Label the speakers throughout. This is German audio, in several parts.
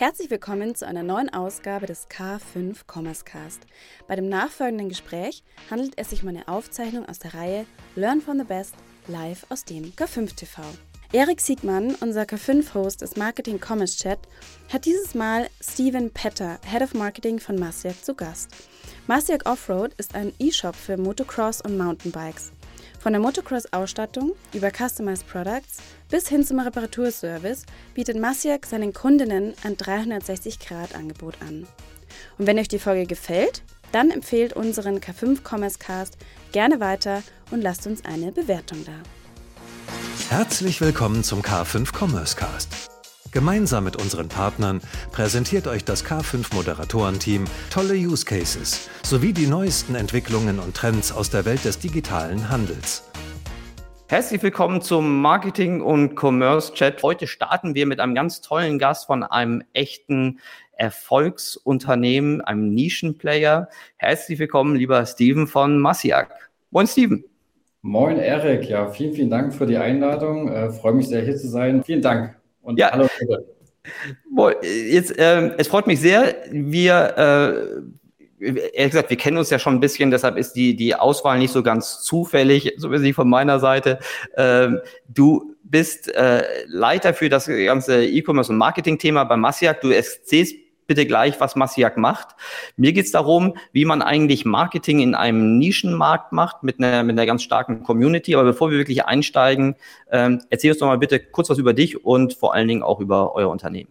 Speaker 1: Herzlich willkommen zu einer neuen Ausgabe des K5 Commerce Cast. Bei dem nachfolgenden Gespräch handelt es sich um eine Aufzeichnung aus der Reihe Learn from the Best live aus dem K5 TV. Erik Siegmann, unser K5-Host des Marketing Commerce Chat, hat dieses Mal Steven Petter, Head of Marketing von Masiak, zu Gast. Masiak Offroad ist ein E-Shop für Motocross und Mountainbikes. Von der Motocross-Ausstattung über Customized Products bis hin zum Reparaturservice bietet Masiak seinen Kundinnen ein 360-Grad-Angebot an. Und wenn euch die Folge gefällt, dann empfehlt unseren K5 Commerce Cast gerne weiter und lasst uns eine Bewertung da.
Speaker 2: Herzlich willkommen zum K5 Commerce Cast. Gemeinsam mit unseren Partnern präsentiert euch das K5 Moderatorenteam tolle Use Cases sowie die neuesten Entwicklungen und Trends aus der Welt des digitalen Handels.
Speaker 3: Herzlich willkommen zum Marketing und Commerce Chat. Heute starten wir mit einem ganz tollen Gast von einem echten Erfolgsunternehmen, einem Nischenplayer. Herzlich willkommen, lieber Steven von Massiak. Moin, Steven.
Speaker 4: Moin, Erik. Ja, vielen, vielen Dank für die Einladung. Äh, freue mich sehr, hier zu sein. Vielen Dank.
Speaker 3: Und ja. hallo. Jetzt, äh, es freut mich sehr. Wir, äh, ehrlich gesagt, wir kennen uns ja schon ein bisschen, deshalb ist die, die Auswahl nicht so ganz zufällig, so wie sie von meiner Seite. Ähm, du bist äh, Leiter für das ganze E-Commerce und Marketing-Thema bei Massiak. Du erzählst bitte gleich, was Massiak macht. Mir geht es darum, wie man eigentlich Marketing in einem Nischenmarkt macht mit einer, mit einer ganz starken Community. Aber bevor wir wirklich einsteigen, ähm, erzähl uns doch mal bitte kurz was über dich und vor allen Dingen auch über euer Unternehmen.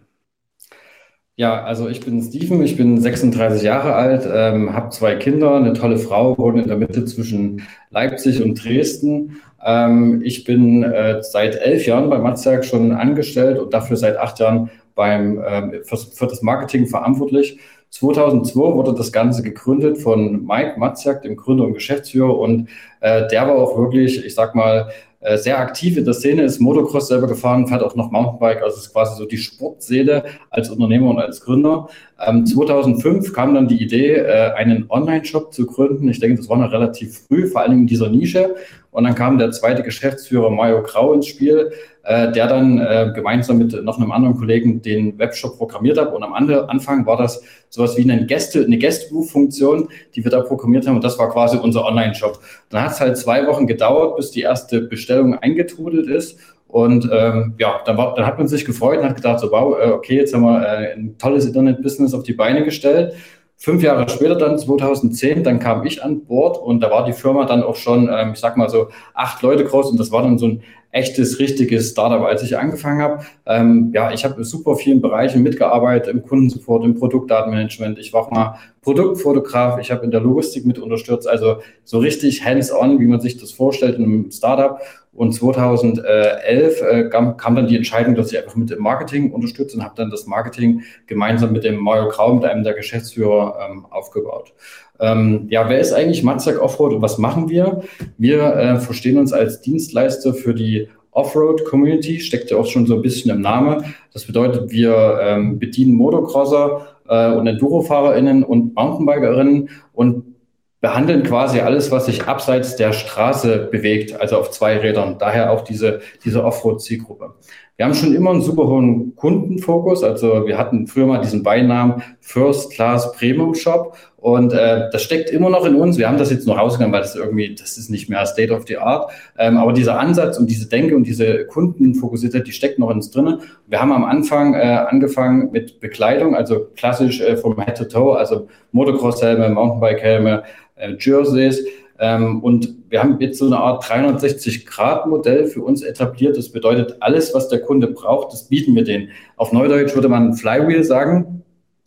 Speaker 4: Ja, also ich bin Steven, ich bin 36 Jahre alt, ähm, habe zwei Kinder, eine tolle Frau, wohne in der Mitte zwischen Leipzig und Dresden. Ähm, ich bin äh, seit elf Jahren bei Matzberg schon angestellt und dafür seit acht Jahren beim, äh, für, das Marketing verantwortlich. 2002 wurde das Ganze gegründet von Mike Matzak, dem Gründer und Geschäftsführer. Und äh, der war auch wirklich, ich sag mal, äh, sehr aktiv in der Szene, ist Motocross selber gefahren, fährt auch noch Mountainbike, also ist quasi so die Sportseele als Unternehmer und als Gründer. Ähm, 2005 kam dann die Idee, äh, einen Online-Shop zu gründen. Ich denke, das war noch relativ früh, vor allem in dieser Nische. Und dann kam der zweite Geschäftsführer Mario Grau ins Spiel, äh, der dann äh, gemeinsam mit noch einem anderen Kollegen den Webshop programmiert hat. Und am Anfang war das sowas wie eine Gäste, eine Guest-Funktion, die wir da programmiert haben. Und das war quasi unser Online-Shop. Dann hat es halt zwei Wochen gedauert, bis die erste Bestellung eingetrudelt ist. Und ähm, ja, dann, war, dann hat man sich gefreut und hat gedacht, so wow, äh, okay, jetzt haben wir äh, ein tolles Internet-Business auf die Beine gestellt. Fünf Jahre später, dann 2010, dann kam ich an Bord und da war die Firma dann auch schon, ähm, ich sag mal so, acht Leute groß und das war dann so ein echtes, richtiges Startup, als ich angefangen habe. Ähm, ja, ich habe super vielen Bereichen mitgearbeitet, im Kundensupport, im Produktdatenmanagement. Ich war auch mal Produktfotograf, ich habe in der Logistik mit unterstützt, also so richtig hands-on, wie man sich das vorstellt in einem Startup. Und 2011 äh, kam, kam, dann die Entscheidung, dass ich einfach mit dem Marketing unterstütze und habe dann das Marketing gemeinsam mit dem Mario Grau, mit einem der Geschäftsführer, ähm, aufgebaut. Ähm, ja, wer ist eigentlich Matzak Offroad und was machen wir? Wir äh, verstehen uns als Dienstleister für die Offroad-Community, steckt ja auch schon so ein bisschen im Namen. Das bedeutet, wir ähm, bedienen Motocrosser äh, und EndurofahrerInnen und MountainbikerInnen und behandeln quasi alles, was sich abseits der Straße bewegt, also auf zwei Rädern. Daher auch diese, diese Offroad-Zielgruppe. Wir haben schon immer einen super hohen Kundenfokus. Also wir hatten früher mal diesen Beinamen First Class Premium Shop und äh, das steckt immer noch in uns. Wir haben das jetzt noch rausgegangen, weil das irgendwie, das ist nicht mehr State of the Art. Ähm, aber dieser Ansatz und diese Denke und diese Kundenfokussiertheit, die steckt noch in uns drinnen. Wir haben am Anfang äh, angefangen mit Bekleidung, also klassisch äh, vom Head to Toe, also Motocross-Helme, Mountainbike-Helme, äh, Jerseys. Ähm, und wir haben jetzt so eine Art 360-Grad-Modell für uns etabliert. Das bedeutet, alles, was der Kunde braucht, das bieten wir denen. Auf Neudeutsch würde man Flywheel sagen.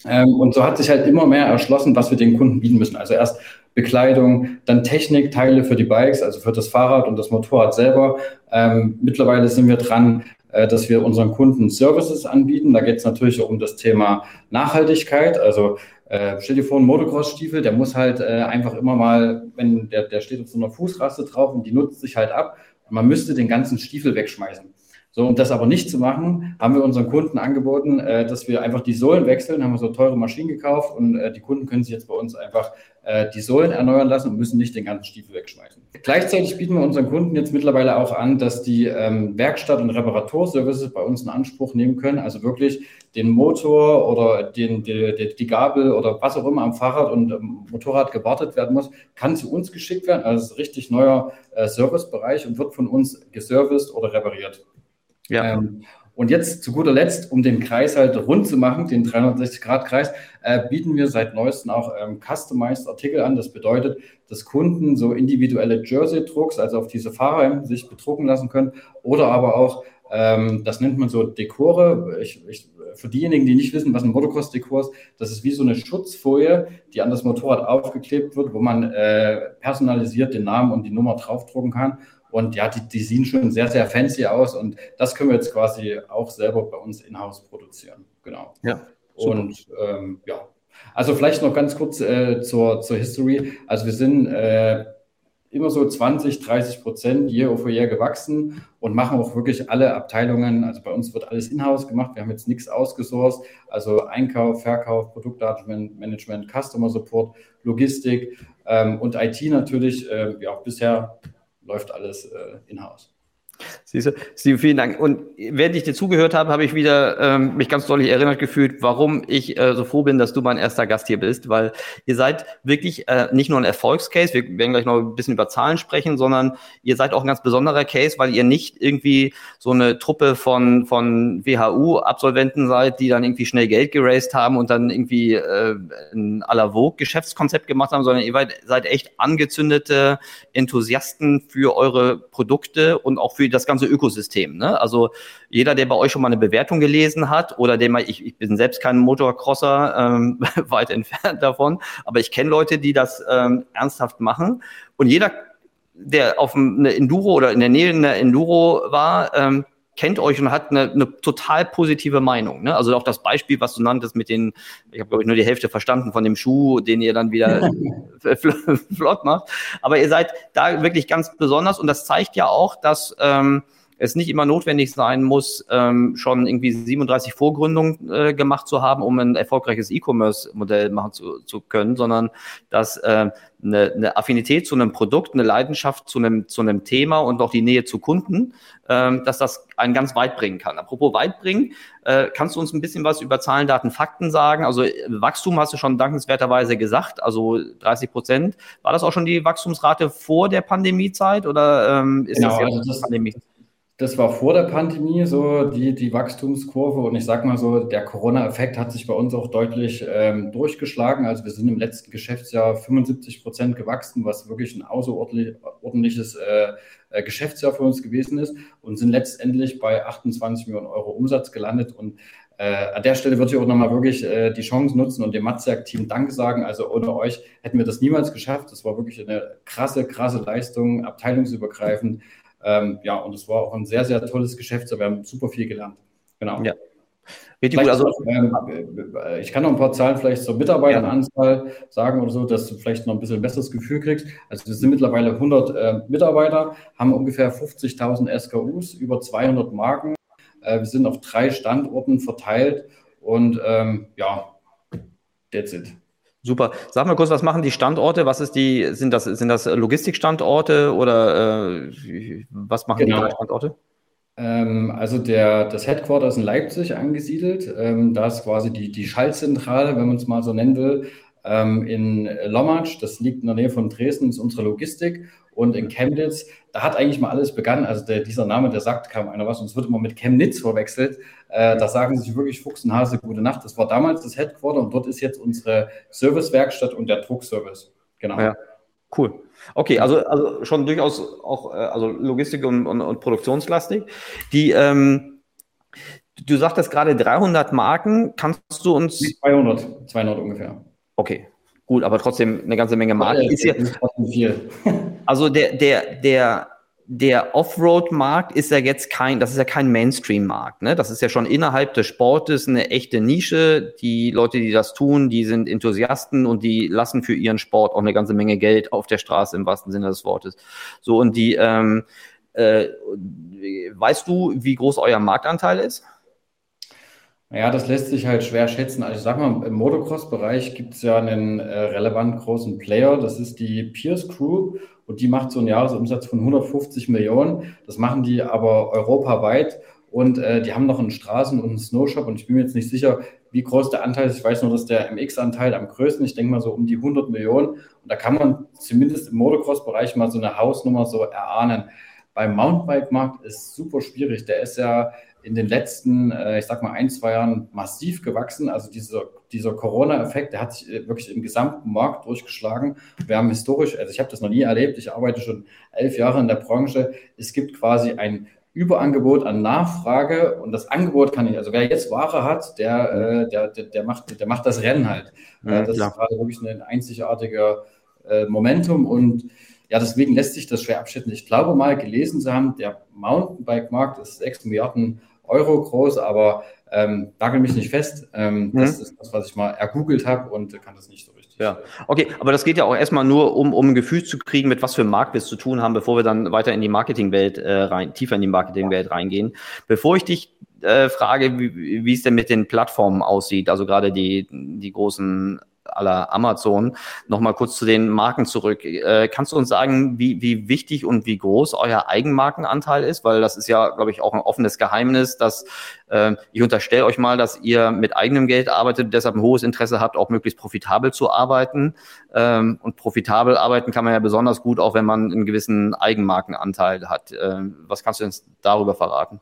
Speaker 4: Ähm, und so hat sich halt immer mehr erschlossen, was wir den Kunden bieten müssen. Also erst Bekleidung, dann Technikteile für die Bikes, also für das Fahrrad und das Motorrad selber. Ähm, mittlerweile sind wir dran, äh, dass wir unseren Kunden Services anbieten. Da geht es natürlich auch um das Thema Nachhaltigkeit. Also äh, stell dir vor, ein Motocross-Stiefel, der muss halt äh, einfach immer mal, wenn der, der steht auf so einer Fußraste drauf und die nutzt sich halt ab, man müsste den ganzen Stiefel wegschmeißen. So, um das aber nicht zu machen, haben wir unseren Kunden angeboten, äh, dass wir einfach die Sohlen wechseln, haben wir so teure Maschinen gekauft und äh, die Kunden können sich jetzt bei uns einfach die Sohlen erneuern lassen und müssen nicht den ganzen Stiefel wegschmeißen. Gleichzeitig bieten wir unseren Kunden jetzt mittlerweile auch an, dass die ähm, Werkstatt- und Reparaturservices bei uns in Anspruch nehmen können, also wirklich den Motor oder den, die, die, Gabel oder was auch immer am Fahrrad und ähm, Motorrad gewartet werden muss, kann zu uns geschickt werden. Also es ist ein richtig neuer äh, Servicebereich und wird von uns geserviced oder repariert. Ja. Ähm, und jetzt zu guter Letzt, um den Kreis halt rund zu machen, den 360-Grad-Kreis, äh, bieten wir seit neuestem auch ähm, Customized Artikel an. Das bedeutet, dass Kunden so individuelle Jersey-Drucks, also auf diese Fahrer sich bedrucken lassen können oder aber auch, ähm, das nennt man so Dekore. Ich, ich, für diejenigen, die nicht wissen, was ein Motocross-Dekor ist, das ist wie so eine Schutzfolie, die an das Motorrad aufgeklebt wird, wo man äh, personalisiert den Namen und die Nummer draufdrucken kann. Und ja, die, die sehen schon sehr, sehr fancy aus und das können wir jetzt quasi auch selber bei uns in-house produzieren. Genau. Ja. Super. Und ähm, ja, also vielleicht noch ganz kurz äh, zur, zur History. Also wir sind äh, immer so 20, 30 Prozent year over year gewachsen und machen auch wirklich alle Abteilungen. Also bei uns wird alles in-house gemacht. Wir haben jetzt nichts ausgesourced. Also Einkauf, Verkauf, Produktdatenmanagement, Customer Support, Logistik ähm, und IT natürlich. Äh, ja, bisher läuft alles äh, in-house.
Speaker 3: Siehst du, Steve, vielen Dank. Und während ich dir zugehört habe, habe ich wieder ähm, mich ganz deutlich erinnert gefühlt, warum ich äh, so froh bin, dass du mein erster Gast hier bist, weil ihr seid wirklich äh, nicht nur ein Erfolgscase, wir werden gleich noch ein bisschen über Zahlen sprechen, sondern ihr seid auch ein ganz besonderer Case, weil ihr nicht irgendwie so eine Truppe von, von WHU-Absolventen seid, die dann irgendwie schnell Geld geraced haben und dann irgendwie äh, ein à la Vogue-Geschäftskonzept gemacht haben, sondern ihr seid echt angezündete Enthusiasten für eure Produkte und auch für das ganze Ökosystem. Ne? Also jeder, der bei euch schon mal eine Bewertung gelesen hat oder der mal, ich, ich bin selbst kein Motocrosser, ähm, weit entfernt davon, aber ich kenne Leute, die das ähm, ernsthaft machen. Und jeder, der auf eine Enduro oder in der Nähe einer Enduro war, ähm, kennt euch und hat eine, eine total positive Meinung. Ne? Also auch das Beispiel, was du nanntest mit den, ich habe glaube ich nur die Hälfte verstanden von dem Schuh, den ihr dann wieder flott macht. Aber ihr seid da wirklich ganz besonders und das zeigt ja auch, dass ähm, es nicht immer notwendig sein muss, ähm, schon irgendwie 37 Vorgründungen äh, gemacht zu haben, um ein erfolgreiches E-Commerce-Modell machen zu, zu können, sondern dass äh, eine, eine Affinität zu einem Produkt, eine Leidenschaft zu einem, zu einem Thema und auch die Nähe zu Kunden, ähm, dass das einen ganz weit bringen kann. Apropos weit bringen, äh, kannst du uns ein bisschen was über Zahlen, Daten, Fakten sagen? Also Wachstum hast du schon dankenswerterweise gesagt, also 30 Prozent. War das auch schon die Wachstumsrate vor der Pandemiezeit oder ähm, ist genau, das jetzt
Speaker 4: also das, Pandemie? Das war vor der Pandemie so die, die Wachstumskurve und ich sage mal so, der Corona-Effekt hat sich bei uns auch deutlich ähm, durchgeschlagen. Also wir sind im letzten Geschäftsjahr 75 Prozent gewachsen, was wirklich ein außerordentliches äh, äh, Geschäftsjahr für uns gewesen ist und sind letztendlich bei 28 Millionen Euro Umsatz gelandet und äh, an der Stelle würde ich auch nochmal wirklich äh, die Chance nutzen und dem Matzak-Team Danke sagen. Also ohne euch hätten wir das niemals geschafft. Das war wirklich eine krasse, krasse Leistung, abteilungsübergreifend. Ähm, ja, und es war auch ein sehr, sehr tolles Geschäft. Wir haben super viel gelernt. Genau. Ja. Richtig gut. Also, ähm, ich kann noch ein paar Zahlen vielleicht zur Mitarbeiteranzahl ja. sagen oder so, dass du vielleicht noch ein bisschen ein besseres Gefühl kriegst. Also wir sind mittlerweile 100 äh, Mitarbeiter, haben ungefähr 50.000 SKUs, über 200 Marken. Äh, wir sind auf drei Standorten verteilt und ähm, ja, that's it.
Speaker 3: Super. Sag mal kurz, was machen die Standorte? Was ist die, sind das, sind das Logistikstandorte oder äh, was machen genau. die Standorte?
Speaker 4: Ähm, also der, das Headquarter ist in Leipzig angesiedelt. Ähm, da ist quasi die, die Schaltzentrale, wenn man es mal so nennen will, ähm, in Lommatsch. Das liegt in der Nähe von Dresden, ist unsere Logistik. Und in Chemnitz, da hat eigentlich mal alles begonnen. Also der, dieser Name, der sagt kaum einer was. Und es wird immer mit Chemnitz verwechselt. Äh, da sagen sich wirklich Fuchs und Hase gute Nacht. Das war damals das Headquarter und dort ist jetzt unsere Servicewerkstatt und der Druckservice.
Speaker 3: Genau. Ja, cool. Okay, also, also schon durchaus auch äh, also Logistik und, und, und Produktionslastig. Die, ähm, du sagtest gerade 300 Marken. Kannst du uns.
Speaker 4: 200, 200 ungefähr.
Speaker 3: Okay, gut, aber trotzdem eine ganze Menge Marken. Ja, ist ja, also der, der, der, der Offroad-Markt ist ja jetzt kein, das ist ja kein Mainstream-Markt. Ne? Das ist ja schon innerhalb des Sportes eine echte Nische. Die Leute, die das tun, die sind Enthusiasten und die lassen für ihren Sport auch eine ganze Menge Geld auf der Straße im wahrsten Sinne des Wortes. So und die ähm, Äh, weißt du, wie groß euer Marktanteil ist?
Speaker 4: Ja, das lässt sich halt schwer schätzen. Also ich sag mal, im Motocross-Bereich gibt es ja einen äh, relevant großen Player, das ist die Pierce Crew und die macht so einen Jahresumsatz von 150 Millionen. Das machen die aber europaweit und äh, die haben noch einen Straßen- und einen Snowshop und ich bin mir jetzt nicht sicher, wie groß der Anteil ist. Ich weiß nur, dass der MX-Anteil am größten, ich denke mal so um die 100 Millionen und da kann man zumindest im Motocross-Bereich mal so eine Hausnummer so erahnen. Beim Mountainbike-Markt ist super schwierig. Der ist ja in den letzten, äh, ich sag mal, ein, zwei Jahren massiv gewachsen. Also dieser, dieser Corona-Effekt, der hat sich äh, wirklich im gesamten Markt durchgeschlagen. Wir haben historisch, also ich habe das noch nie erlebt, ich arbeite schon elf Jahre in der Branche. Es gibt quasi ein Überangebot an Nachfrage und das Angebot kann ich, also wer jetzt Ware hat, der, äh, der, der, der, macht, der macht das Rennen halt. Ja, das klar. ist gerade wirklich ein einzigartiger äh, Momentum und ja, deswegen lässt sich das schwer abschätzen. Ich glaube mal gelesen zu haben, der Mountainbike-Markt ist 6 Milliarden Euro groß, aber ähm, nagel mich nicht fest. Ähm, mhm. Das ist das, was ich mal ergoogelt habe und kann das nicht so richtig.
Speaker 3: Ja, okay, aber das geht ja auch erstmal nur, um, um ein Gefühl zu kriegen, mit was für einem Markt wir es zu tun haben, bevor wir dann weiter in die Marketingwelt äh, rein, tiefer in die Marketingwelt reingehen. Bevor ich dich äh, frage, wie, wie es denn mit den Plattformen aussieht, also gerade die, die großen aller Amazon. Nochmal kurz zu den Marken zurück. Äh, kannst du uns sagen, wie, wie wichtig und wie groß euer Eigenmarkenanteil ist? Weil das ist ja, glaube ich, auch ein offenes Geheimnis, dass äh, ich unterstelle euch mal, dass ihr mit eigenem Geld arbeitet, deshalb ein hohes Interesse habt, auch möglichst profitabel zu arbeiten. Ähm, und profitabel arbeiten kann man ja besonders gut, auch wenn man einen gewissen Eigenmarkenanteil hat. Ähm, was kannst du uns darüber verraten?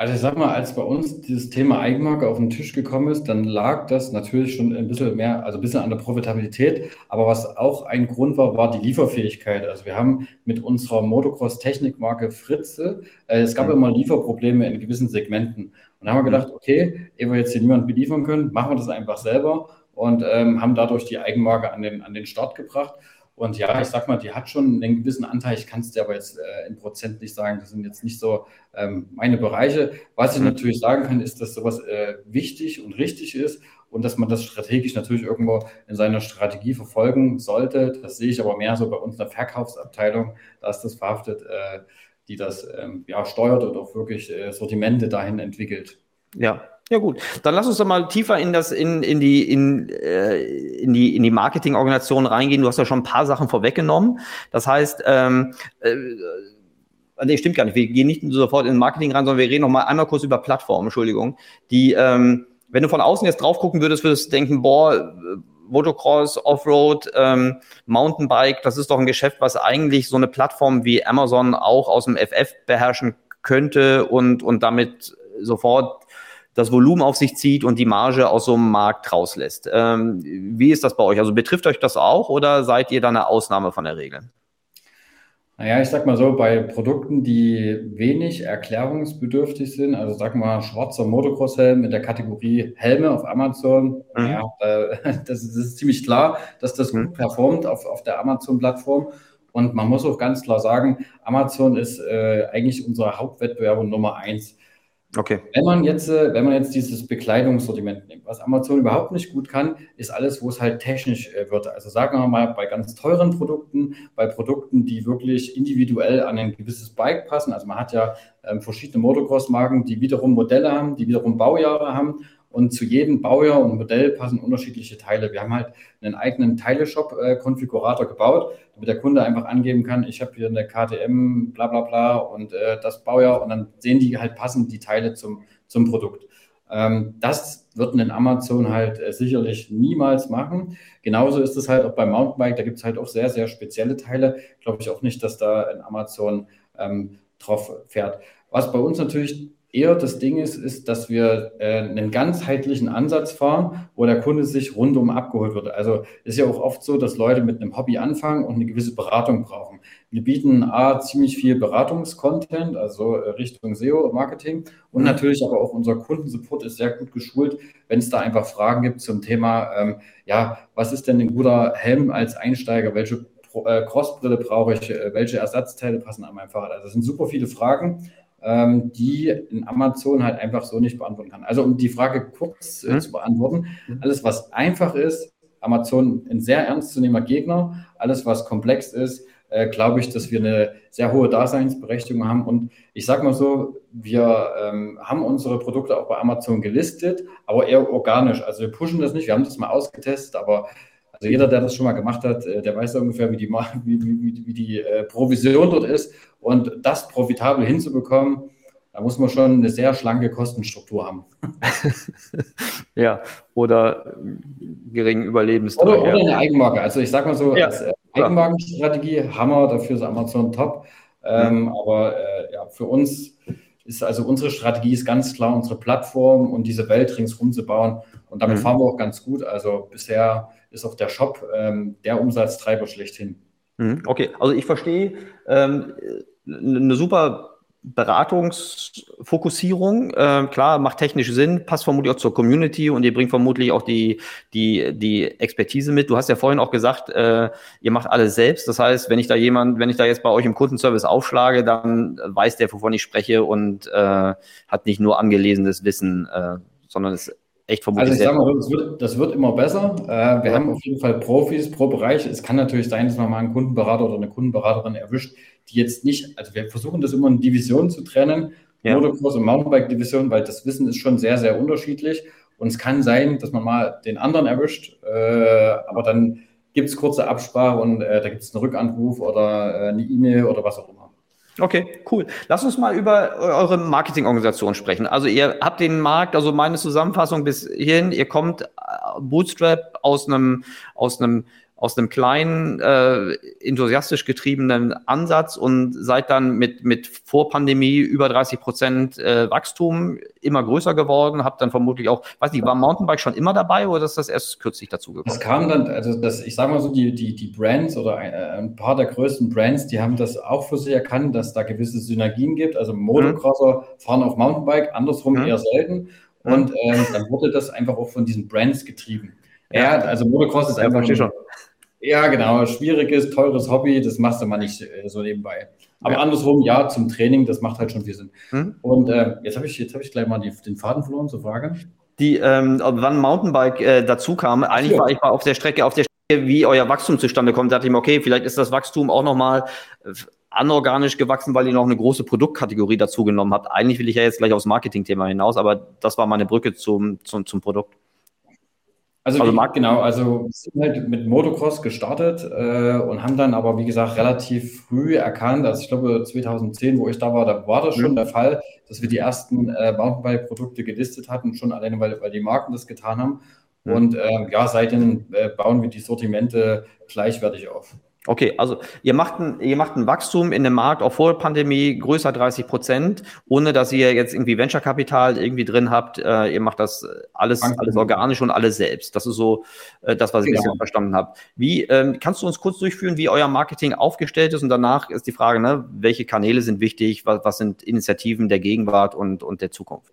Speaker 4: Also ich sag mal, als bei uns dieses Thema Eigenmarke auf den Tisch gekommen ist, dann lag das natürlich schon ein bisschen mehr, also ein bisschen an der Profitabilität. Aber was auch ein Grund war, war die Lieferfähigkeit. Also wir haben mit unserer Motocross-Technikmarke Fritze, äh, es gab mhm. immer Lieferprobleme in gewissen Segmenten. Und da haben wir gedacht, okay, ehe wir jetzt hier niemanden beliefern können, machen wir das einfach selber und ähm, haben dadurch die Eigenmarke an den, an den Start gebracht. Und ja, ich sag mal, die hat schon einen gewissen Anteil. Ich kann es dir aber jetzt äh, in Prozent nicht sagen. Das sind jetzt nicht so ähm, meine Bereiche. Was ich mhm. natürlich sagen kann, ist, dass sowas äh, wichtig und richtig ist und dass man das strategisch natürlich irgendwo in seiner Strategie verfolgen sollte. Das sehe ich aber mehr so bei uns in der Verkaufsabteilung. Da ist das verhaftet, äh, die das ähm, ja, steuert und auch wirklich äh, Sortimente dahin entwickelt.
Speaker 3: Ja, ja gut, dann lass uns doch mal tiefer in das in, in die in, äh, in die in die Marketingorganisation reingehen. Du hast ja schon ein paar Sachen vorweggenommen. Das heißt, ähm, äh, nee, stimmt gar nicht. Wir gehen nicht sofort in Marketing rein, sondern wir reden noch mal einmal kurz über Plattformen. Entschuldigung, die ähm, wenn du von außen jetzt drauf gucken würdest, würdest du denken, boah, Motocross, Offroad, ähm, Mountainbike, das ist doch ein Geschäft, was eigentlich so eine Plattform wie Amazon auch aus dem FF beherrschen könnte und, und damit sofort das Volumen auf sich zieht und die Marge aus so einem Markt rauslässt. Ähm, wie ist das bei euch? Also betrifft euch das auch oder seid ihr da eine Ausnahme von der Regel?
Speaker 4: Naja, ich sag mal so, bei Produkten, die wenig erklärungsbedürftig sind, also sag mal schwarzer Motocross-Helm in der Kategorie Helme auf Amazon, mhm. ja, das, ist, das, ist, ziemlich klar, dass das gut mhm. performt auf, auf der Amazon-Plattform. Und man muss auch ganz klar sagen, Amazon ist äh, eigentlich unser Hauptwettbewerber Nummer eins. Okay. Wenn man jetzt, äh, wenn man jetzt dieses Bekleidungssortiment nimmt, was Amazon überhaupt nicht gut kann, ist alles, wo es halt technisch äh, wird. Also sagen wir mal bei ganz teuren Produkten, bei Produkten, die wirklich individuell an ein gewisses Bike passen. Also man hat ja ähm, verschiedene Motocross-Marken, die wiederum Modelle haben, die wiederum Baujahre haben und zu jedem Baujahr und Modell passen unterschiedliche Teile. Wir haben halt einen eigenen Teileshop-Konfigurator gebaut, damit der Kunde einfach angeben kann, ich habe hier eine KTM, bla bla bla und äh, das Baujahr und dann sehen die halt passend die Teile zum, zum Produkt. Ähm, das wird ein Amazon halt äh, sicherlich niemals machen. Genauso ist es halt auch beim Mountainbike, da gibt es halt auch sehr, sehr spezielle Teile. Glaube ich auch nicht, dass da ein Amazon ähm, drauf fährt. Was bei uns natürlich eher das Ding ist, ist, dass wir äh, einen ganzheitlichen Ansatz fahren, wo der Kunde sich rundum abgeholt wird. Also ist ja auch oft so, dass Leute mit einem Hobby anfangen und eine gewisse Beratung brauchen. Wir bieten A, ziemlich viel Beratungskontent, also äh, Richtung SEO-Marketing und natürlich aber auch unser Kundensupport ist sehr gut geschult, wenn es da einfach Fragen gibt zum Thema, ähm, ja, was ist denn ein guter Helm als Einsteiger, welche äh, Crossbrille brauche ich, äh, welche Ersatzteile passen an mein Fahrrad. Also es sind super viele Fragen ähm, die in Amazon halt einfach so nicht beantworten kann. Also um die Frage kurz äh, mhm. zu beantworten, mhm. alles was einfach ist, Amazon ein sehr ernstzunehmender Gegner, alles was komplex ist, äh, glaube ich, dass wir eine sehr hohe Daseinsberechtigung haben. Und ich sage mal so, wir ähm, haben unsere Produkte auch bei Amazon gelistet, aber eher organisch. Also wir pushen das nicht, wir haben das mal ausgetestet, aber also jeder, der das schon mal gemacht hat, äh, der weiß ungefähr, wie die, wie, wie, wie die äh, Provision dort ist. Und das profitabel hinzubekommen, da muss man schon eine sehr schlanke Kostenstruktur haben.
Speaker 3: ja, oder geringen Überlebensdruck.
Speaker 4: Oder, oder eine Eigenmarke. Also ich sage mal so, ja, als äh, Eigenmarkenstrategie Hammer, dafür ist Amazon top. Ähm, mhm. Aber äh, ja, für uns ist also unsere Strategie ist ganz klar, unsere Plattform und diese Welt ringsherum zu bauen. Und damit mhm. fahren wir auch ganz gut. Also bisher ist auch der Shop ähm, der Umsatztreiber schlechthin.
Speaker 3: Mhm. Okay, also ich verstehe ähm, eine super Beratungsfokussierung. Äh, klar, macht technisch Sinn, passt vermutlich auch zur Community und ihr bringt vermutlich auch die, die, die Expertise mit. Du hast ja vorhin auch gesagt, äh, ihr macht alles selbst. Das heißt, wenn ich da jemand, wenn ich da jetzt bei euch im Kundenservice aufschlage, dann weiß der, wovon ich spreche und äh, hat nicht nur angelesenes Wissen, äh, sondern ist echt vermutlich.
Speaker 4: Also ich sage mal, das wird, das wird immer besser. Äh, wir ja. haben auf jeden Fall Profis pro Bereich. Es kann natürlich sein, dass man mal einen Kundenberater oder eine Kundenberaterin erwischt, die jetzt nicht, also wir versuchen das immer in Divisionen zu trennen, ja. Motocross und Mountainbike-Division, weil das Wissen ist schon sehr, sehr unterschiedlich. Und es kann sein, dass man mal den anderen erwischt, äh, aber dann gibt es kurze Absprache und äh, da gibt es einen Rückanruf oder äh, eine E-Mail oder was auch immer.
Speaker 3: Okay, cool. Lass uns mal über eure Marketingorganisation sprechen. Also ihr habt den Markt, also meine Zusammenfassung bis hierhin, ihr kommt äh, Bootstrap aus einem, aus einem aus einem kleinen, äh, enthusiastisch getriebenen Ansatz und seid dann mit, mit Vorpandemie über 30 Prozent äh, Wachstum immer größer geworden, habt dann vermutlich auch, weiß nicht, war Mountainbike schon immer dabei oder ist das erst kürzlich dazu gekommen?
Speaker 4: Das kam dann, also das, ich sage mal so, die, die, die Brands oder ein, äh, ein, paar der größten Brands, die haben das auch für sich erkannt, dass da gewisse Synergien gibt. Also Motocrosser mhm. fahren auf Mountainbike, andersrum mhm. eher selten. Mhm. Und ähm, dann wurde das einfach auch von diesen Brands getrieben. Ja, also Motocross ist einfach. Ja, schon. Ja, genau. Schwieriges, teures Hobby, das machst du mal nicht äh, so nebenbei. Aber ja. andersrum, ja, zum Training, das macht halt schon viel Sinn. Hm? Und äh, jetzt habe ich, hab ich gleich mal die, den Faden verloren zur Frage.
Speaker 3: Die, ähm, wann Mountainbike äh, dazu kam, eigentlich ja. war ich mal auf der Strecke, auf der Strecke, wie euer Wachstum zustande kommt, da dachte ich mir, okay, vielleicht ist das Wachstum auch nochmal äh, anorganisch gewachsen, weil ihr noch eine große Produktkategorie dazu genommen habt. Eigentlich will ich ja jetzt gleich aufs Marketing-Thema hinaus, aber das war meine Brücke zum, zum, zum Produkt.
Speaker 4: Also, also wie, genau, also wir sind halt mit Motocross gestartet äh, und haben dann aber, wie gesagt, relativ früh erkannt, also ich glaube 2010, wo ich da war, da war das schon mhm. der Fall, dass wir die ersten äh, Mountainbike-Produkte gelistet hatten, schon alleine, weil, weil die Marken das getan haben. Mhm. Und äh, ja, seitdem äh, bauen wir die Sortimente gleichwertig auf.
Speaker 3: Okay, also ihr macht ein, ihr macht ein Wachstum in dem Markt auch vor Pandemie größer 30 Prozent, ohne dass ihr jetzt irgendwie Venture-Kapital irgendwie drin habt. Äh, ihr macht das alles, alles organisch und alles selbst. Das ist so äh, das, was ich genau. verstanden habe. Wie ähm, kannst du uns kurz durchführen, wie euer Marketing aufgestellt ist? Und danach ist die Frage, ne, welche Kanäle sind wichtig, was, was sind Initiativen der Gegenwart und, und der Zukunft?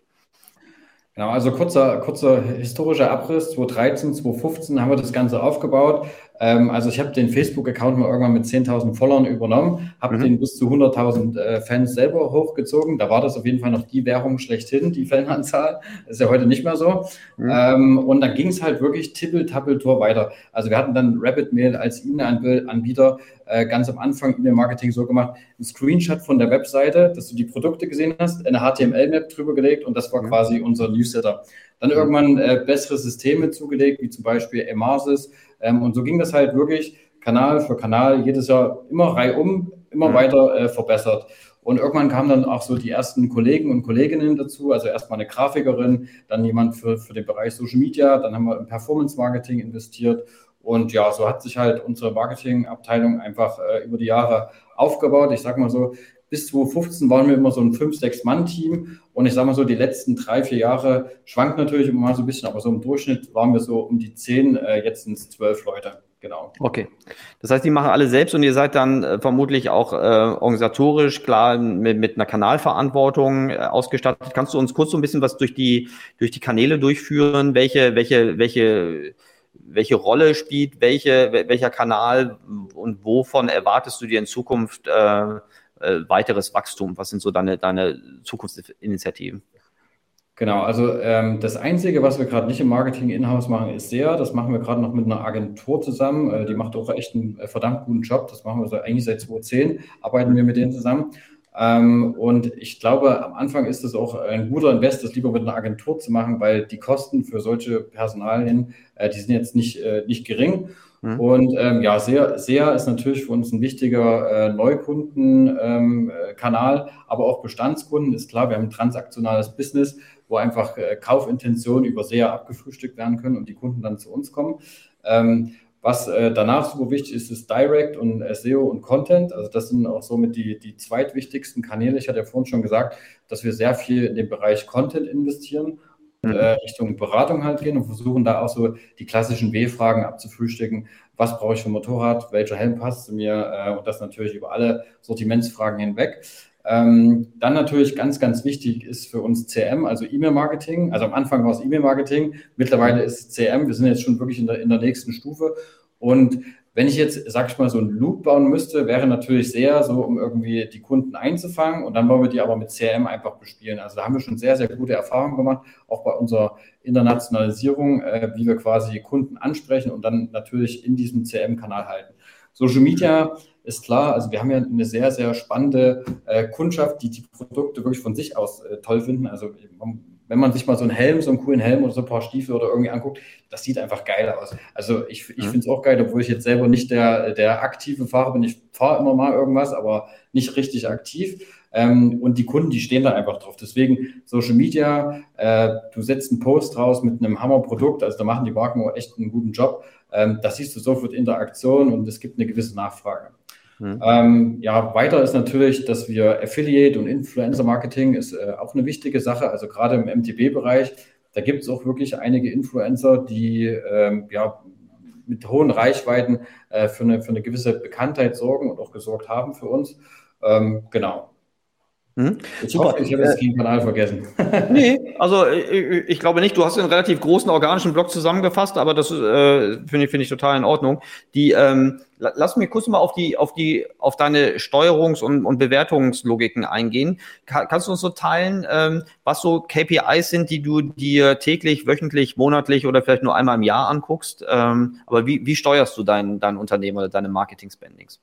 Speaker 4: Genau, also kurzer, kurzer historischer Abriss. 2013, 2015 haben wir das Ganze aufgebaut. Ähm, also ich habe den Facebook-Account mal irgendwann mit 10.000 Followern übernommen, habe mhm. den bis zu 100.000 äh, Fans selber hochgezogen. Da war das auf jeden Fall noch die Währung schlechthin, die Fananzahl. Ist ja heute nicht mehr so. Mhm. Ähm, und dann ging es halt wirklich tippel-tappel-Tor weiter. Also wir hatten dann Rapid Mail als E-Mail-Anbieter äh, ganz am Anfang E-Mail-Marketing so gemacht, ein Screenshot von der Webseite, dass du die Produkte gesehen hast, eine HTML-Map drüber gelegt und das war mhm. quasi unser Newsletter. Dann irgendwann äh, bessere Systeme zugelegt, wie zum Beispiel Emasis, ähm, und so ging das halt wirklich Kanal für Kanal jedes Jahr immer reihum, immer mhm. weiter äh, verbessert. Und irgendwann kamen dann auch so die ersten Kollegen und Kolleginnen dazu, also erstmal eine Grafikerin, dann jemand für, für den Bereich Social Media, dann haben wir in Performance Marketing investiert. Und ja, so hat sich halt unsere Marketingabteilung einfach äh, über die Jahre aufgebaut. Ich sage mal so, bis 2015 waren wir immer so ein 5-6-Mann-Team. Und ich sage mal so, die letzten drei, vier Jahre schwankt natürlich immer mal so ein bisschen, aber so im Durchschnitt waren wir so um die 10, äh, jetzt sind es 12 Leute. Genau.
Speaker 3: Okay. Das heißt, die machen alle selbst und ihr seid dann äh, vermutlich auch äh, organisatorisch klar mit, mit einer Kanalverantwortung äh, ausgestattet. Kannst du uns kurz so ein bisschen was durch die, durch die Kanäle durchführen? Welche, welche, welche, welche Rolle spielt welche, welcher Kanal und wovon erwartest du dir in Zukunft äh, äh, weiteres Wachstum? Was sind so deine, deine Zukunftsinitiativen?
Speaker 4: Genau, also ähm, das Einzige, was wir gerade nicht im Marketing in-house machen, ist SEA. Das machen wir gerade noch mit einer Agentur zusammen. Äh, die macht auch echt einen äh, verdammt guten Job. Das machen wir so eigentlich seit 2010, arbeiten wir mit denen zusammen. Ähm, und ich glaube, am Anfang ist es auch ein guter Invest, das lieber mit einer Agentur zu machen, weil die Kosten für solche Personalien, äh, die sind jetzt nicht, äh, nicht gering. Mhm. Und ähm, ja, SEA, SEA ist natürlich für uns ein wichtiger äh, Neukundenkanal, ähm, aber auch Bestandskunden. Ist klar, wir haben ein transaktionales Business wo einfach äh, Kaufintentionen über SEA abgefrühstückt werden können und die Kunden dann zu uns kommen. Ähm, was äh, danach super wichtig ist, ist Direct und SEO und Content. Also das sind auch somit die, die zweitwichtigsten Kanäle. Ich hatte ja vorhin schon gesagt, dass wir sehr viel in den Bereich Content investieren mhm. äh, Richtung Beratung halt gehen und versuchen da auch so die klassischen W-Fragen abzufrühstücken. Was brauche ich für ein Motorrad? Welcher Helm passt zu mir? Äh, und das natürlich über alle Sortimentsfragen hinweg. Ähm, dann natürlich ganz, ganz wichtig ist für uns CM, also E-Mail-Marketing. Also am Anfang war es E-Mail-Marketing, mittlerweile ist es CM. Wir sind jetzt schon wirklich in der, in der nächsten Stufe. Und wenn ich jetzt, sag ich mal, so einen Loop bauen müsste, wäre natürlich sehr so, um irgendwie die Kunden einzufangen. Und dann wollen wir die aber mit CRM einfach bespielen. Also da haben wir schon sehr, sehr gute Erfahrungen gemacht, auch bei unserer Internationalisierung, äh, wie wir quasi Kunden ansprechen und dann natürlich in diesem CRM-Kanal halten. Social Media ist klar, also wir haben ja eine sehr, sehr spannende äh, Kundschaft, die die Produkte wirklich von sich aus äh, toll finden. Also wenn man sich mal so einen Helm, so einen coolen Helm oder so ein paar Stiefel oder irgendwie anguckt, das sieht einfach geil aus. Also ich, ich mhm. finde es auch geil, obwohl ich jetzt selber nicht der, der aktive Fahrer bin. Ich fahre immer mal irgendwas, aber nicht richtig aktiv. Ähm, und die Kunden, die stehen da einfach drauf. Deswegen Social Media, äh, du setzt einen Post raus mit einem Hammerprodukt, also da machen die Marken auch echt einen guten Job. Ähm, da siehst du sofort Interaktion und es gibt eine gewisse Nachfrage. Mhm. Ähm, ja, weiter ist natürlich, dass wir Affiliate und Influencer Marketing ist äh, auch eine wichtige Sache. Also gerade im MTB-Bereich, da gibt es auch wirklich einige Influencer, die ähm, ja mit hohen Reichweiten äh, für, eine, für eine gewisse Bekanntheit sorgen und auch gesorgt haben für uns. Ähm, genau.
Speaker 3: Hm? Ich Super. Hoffe, ich habe jetzt keinen Kanal vergessen. nee, also ich, äh, ich, glaube nicht. Du hast einen relativ großen organischen Block zusammengefasst, aber das äh, finde ich, finde ich total in Ordnung. Die, ähm, lass mir kurz mal auf die, auf die, auf deine Steuerungs- und, und Bewertungslogiken eingehen. Kann, kannst du uns so teilen, ähm, was so KPIs sind, die du dir täglich, wöchentlich, monatlich oder vielleicht nur einmal im Jahr anguckst? Ähm, aber wie, wie steuerst du dein, dein Unternehmen oder deine Marketing-Spendings?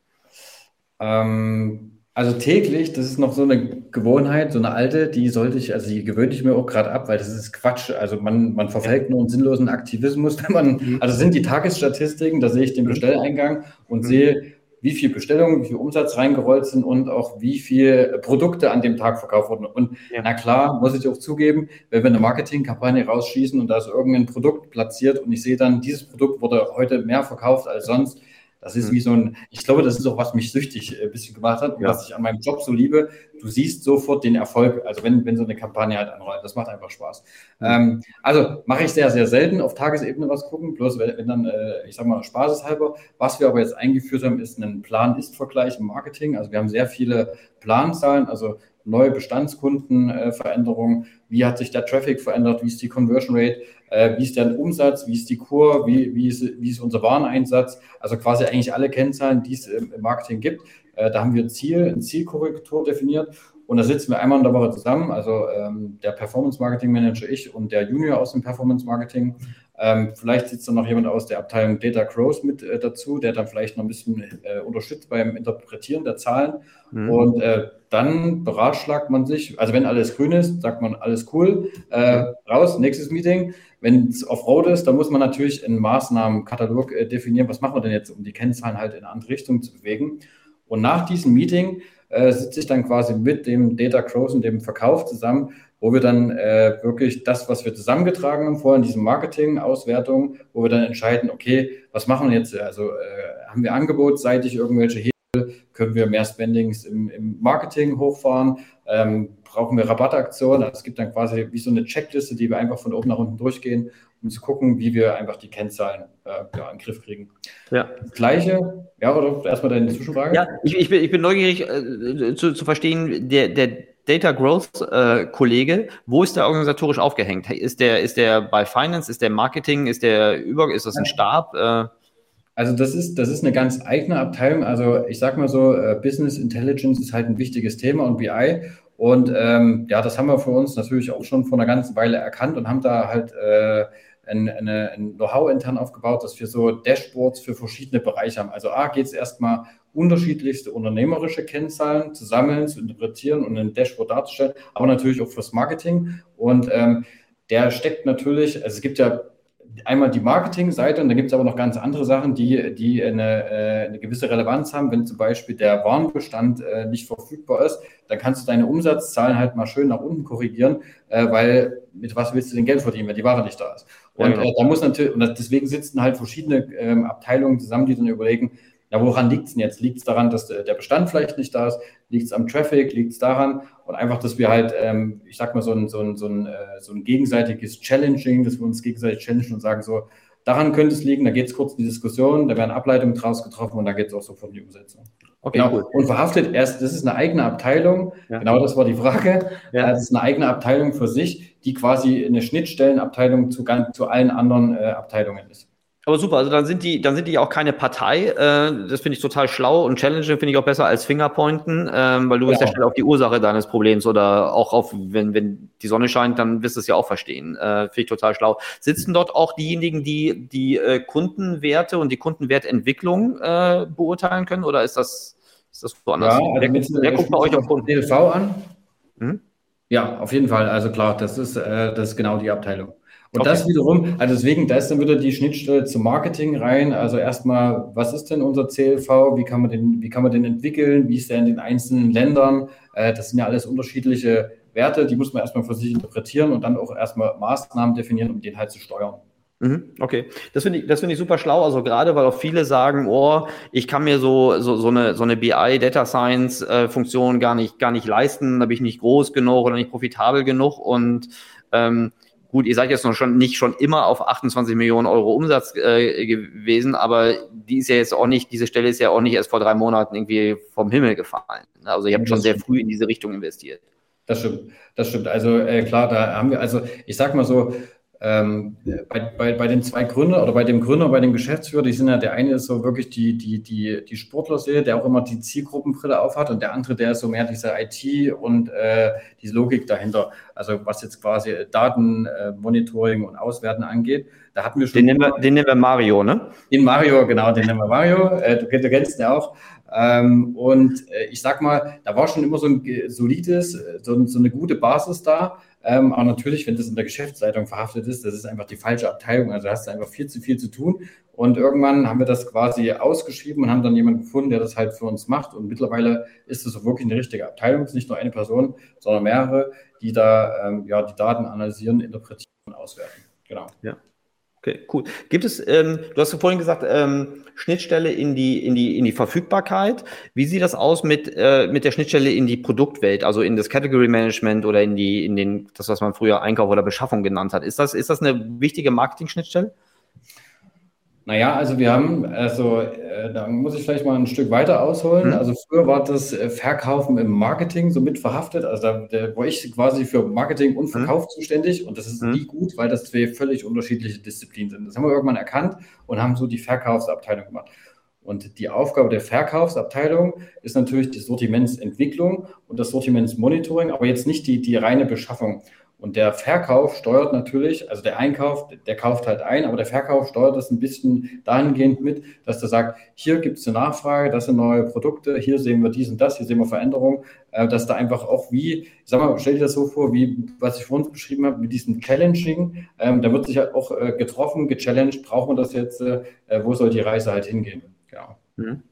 Speaker 4: Ähm also täglich, das ist noch so eine Gewohnheit, so eine alte, die sollte ich, also die gewöhne ich mir auch gerade ab, weil das ist Quatsch. Also man, man verfällt nur einen sinnlosen Aktivismus, wenn man, mhm. also sind die Tagesstatistiken, da sehe ich den mhm. Bestelleingang und mhm. sehe, wie viel Bestellungen, wie viel Umsatz reingerollt sind und auch wie viel Produkte an dem Tag verkauft wurden. Und ja. na klar, muss ich auch zugeben, wenn wir eine Marketingkampagne rausschießen und da ist irgendein Produkt platziert und ich sehe dann, dieses Produkt wurde heute mehr verkauft als sonst, das ist mhm. wie so ein, ich glaube, das ist auch, was mich süchtig ein äh, bisschen gemacht hat und ja. was ich an meinem Job so liebe. Du siehst sofort den Erfolg, also wenn, wenn so eine Kampagne halt anrollt. Das macht einfach Spaß. Mhm. Ähm, also mache ich sehr, sehr selten auf Tagesebene was gucken, bloß wenn, wenn dann, äh, ich sag mal, spaßeshalber. Was wir aber jetzt eingeführt haben, ist ein Plan-Ist-Vergleich im Marketing. Also wir haben sehr viele Planzahlen, also neue Bestandskundenveränderungen, wie hat sich der Traffic verändert, wie ist die Conversion Rate, äh, wie ist der Umsatz, wie ist die Kur, wie, wie, ist, wie ist unser Wareneinsatz, also quasi eigentlich alle Kennzahlen, die es im Marketing gibt. Äh, da haben wir ein Ziel, ein Zielkorrektur definiert und da sitzen wir einmal in der Woche zusammen, also ähm, der Performance Marketing Manager, ich und der Junior aus dem Performance Marketing. Ähm, vielleicht sitzt dann noch jemand aus der Abteilung Data Growth mit äh, dazu, der dann vielleicht noch ein bisschen äh, unterstützt beim Interpretieren der Zahlen. Mhm. Und äh, dann beratschlagt man sich, also wenn alles grün ist, sagt man alles cool, äh, raus, nächstes Meeting. Wenn es Rot ist, dann muss man natürlich einen Maßnahmenkatalog äh, definieren, was machen wir denn jetzt, um die Kennzahlen halt in eine andere Richtung zu bewegen. Und nach diesem Meeting äh, sitze ich dann quasi mit dem Data Growth und dem Verkauf zusammen, wo wir dann äh, wirklich das, was wir zusammengetragen haben vorher in diesem Marketing-Auswertung, wo wir dann entscheiden, okay, was machen wir jetzt? Also äh, haben wir angebotsseitig irgendwelche Hebel? Können wir mehr Spendings im, im Marketing hochfahren? Ähm, brauchen wir Rabattaktionen? Also es gibt dann quasi wie so eine Checkliste, die wir einfach von oben nach unten durchgehen, um zu gucken, wie wir einfach die Kennzahlen äh, ja, in den Griff kriegen. Ja. Das Gleiche, ja, oder erstmal deine Zwischenfrage?
Speaker 3: Ja, ich, ich, bin, ich bin neugierig äh, zu, zu verstehen, der, der Data Growth äh, Kollege, wo ist der organisatorisch aufgehängt? Ist der, ist der bei Finance, ist der Marketing, ist der über, ist das ein Stab? Äh?
Speaker 4: Also das ist, das ist eine ganz eigene Abteilung. Also ich sag mal so, äh, Business Intelligence ist halt ein wichtiges Thema und BI. Und ähm, ja, das haben wir für uns natürlich auch schon vor einer ganzen Weile erkannt und haben da halt äh, ein, ein Know-how intern aufgebaut, dass wir so Dashboards für verschiedene Bereiche haben. Also A geht es erstmal unterschiedlichste unternehmerische Kennzahlen zu sammeln, zu interpretieren und ein Dashboard darzustellen, aber natürlich auch fürs Marketing. Und ähm, der steckt natürlich, also es gibt ja einmal die Marketingseite und dann gibt es aber noch ganz andere Sachen, die, die eine, äh, eine gewisse Relevanz haben. Wenn zum Beispiel der Warenbestand äh, nicht verfügbar ist, dann kannst du deine Umsatzzahlen halt mal schön nach unten korrigieren, äh, weil mit was willst du denn Geld verdienen, wenn die Ware nicht da ist? Und ja, genau. da muss natürlich, und deswegen sitzen halt verschiedene ähm, Abteilungen zusammen, die dann überlegen, ja, woran liegt es denn jetzt? Liegt es daran, dass der Bestand vielleicht nicht da ist? Liegt es am Traffic? Liegt es daran? Und einfach, dass wir halt, ähm, ich sag mal, so ein, so, ein, so, ein, äh, so ein gegenseitiges Challenging, dass wir uns gegenseitig challengen und sagen so, daran könnte es liegen, da geht es kurz in die Diskussion, da werden Ableitungen draus getroffen und da geht es auch sofort in die Umsetzung. Okay, genau. Cool. Und verhaftet erst, das ist eine eigene Abteilung, ja. genau das war die Frage. Ja. Das ist eine eigene Abteilung für sich, die quasi eine Schnittstellenabteilung zu, zu allen anderen äh, Abteilungen ist.
Speaker 3: Aber super, also dann sind die, dann sind die auch keine Partei. Äh, das finde ich total schlau und Challenge finde ich auch besser als Fingerpointen, ähm, weil du bist ja. schnell auf die Ursache deines Problems oder auch auf, wenn, wenn die Sonne scheint, dann wirst du es ja auch verstehen. Äh, finde ich total schlau. Sitzen dort auch diejenigen, die die äh, Kundenwerte und die Kundenwertentwicklung äh, beurteilen können oder ist das, ist das woanders?
Speaker 4: Ja, also wer, mit, wer guckt bei euch auf Kunden? DLV an? Hm? Ja, auf jeden Fall. Also klar, das ist, äh, das ist genau die Abteilung. Und okay. das wiederum, also deswegen, da ist dann wieder die Schnittstelle zum Marketing rein. Also erstmal, was ist denn unser CLV? Wie kann man den, wie kann man den entwickeln? Wie ist der in den einzelnen Ländern? Äh, das sind ja alles unterschiedliche Werte, die muss man erstmal für sich interpretieren und dann auch erstmal Maßnahmen definieren, um den halt zu steuern.
Speaker 3: Mhm, okay, das finde ich, das finde ich super schlau. Also gerade, weil auch viele sagen, oh, ich kann mir so so, so eine so eine BI Data Science äh, Funktion gar nicht gar nicht leisten, da bin ich nicht groß genug oder nicht profitabel genug und ähm, Gut, ihr seid jetzt noch schon nicht schon immer auf 28 Millionen Euro Umsatz äh, gewesen, aber die ist ja jetzt auch nicht, diese Stelle ist ja auch nicht erst vor drei Monaten irgendwie vom Himmel gefallen. Also ihr habt schon sehr früh in diese Richtung investiert.
Speaker 4: Das stimmt, das stimmt. Also äh, klar, da haben wir, also ich sag mal so, ähm, bei, bei, bei den zwei Gründern oder bei dem Gründer, bei dem Geschäftsführer, die sind ja, der eine ist so wirklich die, die, die, die Sportler-Serie, der auch immer die Zielgruppenbrille aufhat und der andere, der ist so mehr diese IT und äh, die Logik dahinter. Also was jetzt quasi Datenmonitoring äh, und Auswerten angeht. Da hatten wir schon.
Speaker 3: Den nennen wir, den nennen wir Mario, ne?
Speaker 4: Den Mario, genau, den nennen wir Mario. Äh, du, du kennst den auch. Ähm, und äh, ich sag mal, da war schon immer so ein solides, äh, so, so eine gute Basis da. Ähm, aber natürlich, wenn das in der Geschäftsleitung verhaftet ist, das ist einfach die falsche Abteilung. Also hast du einfach viel zu viel zu tun. Und irgendwann haben wir das quasi ausgeschrieben und haben dann jemanden gefunden, der das halt für uns macht. Und mittlerweile ist es wirklich eine richtige Abteilung. Es ist nicht nur eine Person, sondern mehrere, die da ähm, ja, die Daten analysieren, interpretieren und auswerten.
Speaker 3: Genau. Ja. Okay, cool. Gibt es, ähm, du hast vorhin gesagt, ähm, Schnittstelle in die, in die, in die Verfügbarkeit. Wie sieht das aus mit, äh, mit der Schnittstelle in die Produktwelt, also in das Category Management oder in die, in den, das, was man früher Einkauf oder Beschaffung genannt hat? Ist das, ist das eine wichtige Marketing-Schnittstelle?
Speaker 4: Naja, also wir haben, also äh, da muss ich vielleicht mal ein Stück weiter ausholen. Mhm. Also früher war das äh, Verkaufen im Marketing so mit verhaftet. Also da, da war ich quasi für Marketing und mhm. Verkauf mhm. zuständig und das ist mhm. nie gut, weil das zwei völlig unterschiedliche Disziplinen sind. Das haben wir irgendwann erkannt und haben so die Verkaufsabteilung gemacht. Und die Aufgabe der Verkaufsabteilung ist natürlich die Sortimentsentwicklung und das Sortimentsmonitoring, aber jetzt nicht die, die reine Beschaffung. Und der Verkauf steuert natürlich, also der Einkauf, der kauft halt ein, aber der Verkauf steuert das ein bisschen dahingehend mit, dass der sagt, hier gibt es eine Nachfrage, das sind neue Produkte, hier sehen wir dies und das, hier sehen wir Veränderungen, äh, dass da einfach auch wie, ich sag mal, stell dir das so vor, wie was ich vorhin beschrieben habe, mit diesem Challenging, ähm, da wird sich halt auch äh, getroffen, gechallenged, brauchen wir das jetzt, äh, wo soll die Reise halt hingehen? Genau. Mhm.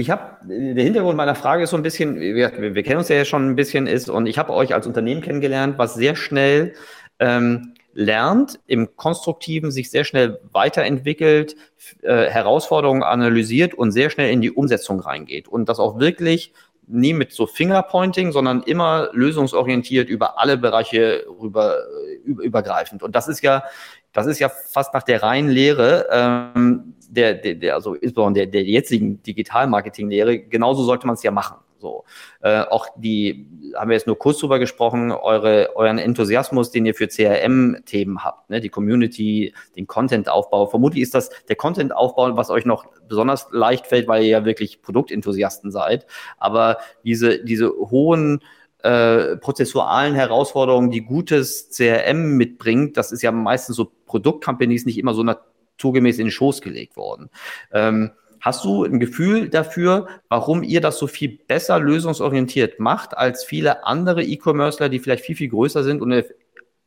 Speaker 3: Ich habe, der Hintergrund meiner Frage ist so ein bisschen, wir, wir kennen uns ja schon ein bisschen, ist, und ich habe euch als Unternehmen kennengelernt, was sehr schnell ähm, lernt, im Konstruktiven sich sehr schnell weiterentwickelt, äh, Herausforderungen analysiert und sehr schnell in die Umsetzung reingeht. Und das auch wirklich nie mit so Fingerpointing, sondern immer lösungsorientiert über alle Bereiche rüber, über, übergreifend. Und das ist ja, das ist ja fast nach der reinen Lehre, ähm, der, der, der, also insbesondere der, der jetzigen Digital-Marketing-Lehre, genauso sollte man es ja machen. So. Äh, auch die, haben wir jetzt nur kurz drüber gesprochen, eure, euren Enthusiasmus, den ihr für CRM-Themen habt, ne? die Community, den Content-Aufbau. Vermutlich ist das der Content-Aufbau, was euch noch besonders leicht fällt, weil ihr ja wirklich Produktenthusiasten seid. Aber diese, diese hohen äh, prozessualen Herausforderungen, die gutes CRM mitbringt, das ist ja meistens so Produktcompanies nicht immer so naturgemäß in den Schoß gelegt worden. Ähm, Hast du ein Gefühl dafür, warum ihr das so viel besser lösungsorientiert macht als viele andere E-Commercer, die vielleicht viel, viel größer sind und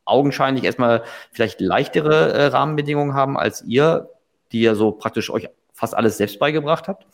Speaker 3: augenscheinlich erstmal vielleicht leichtere äh, Rahmenbedingungen haben als ihr, die ja so praktisch euch fast alles selbst beigebracht habt?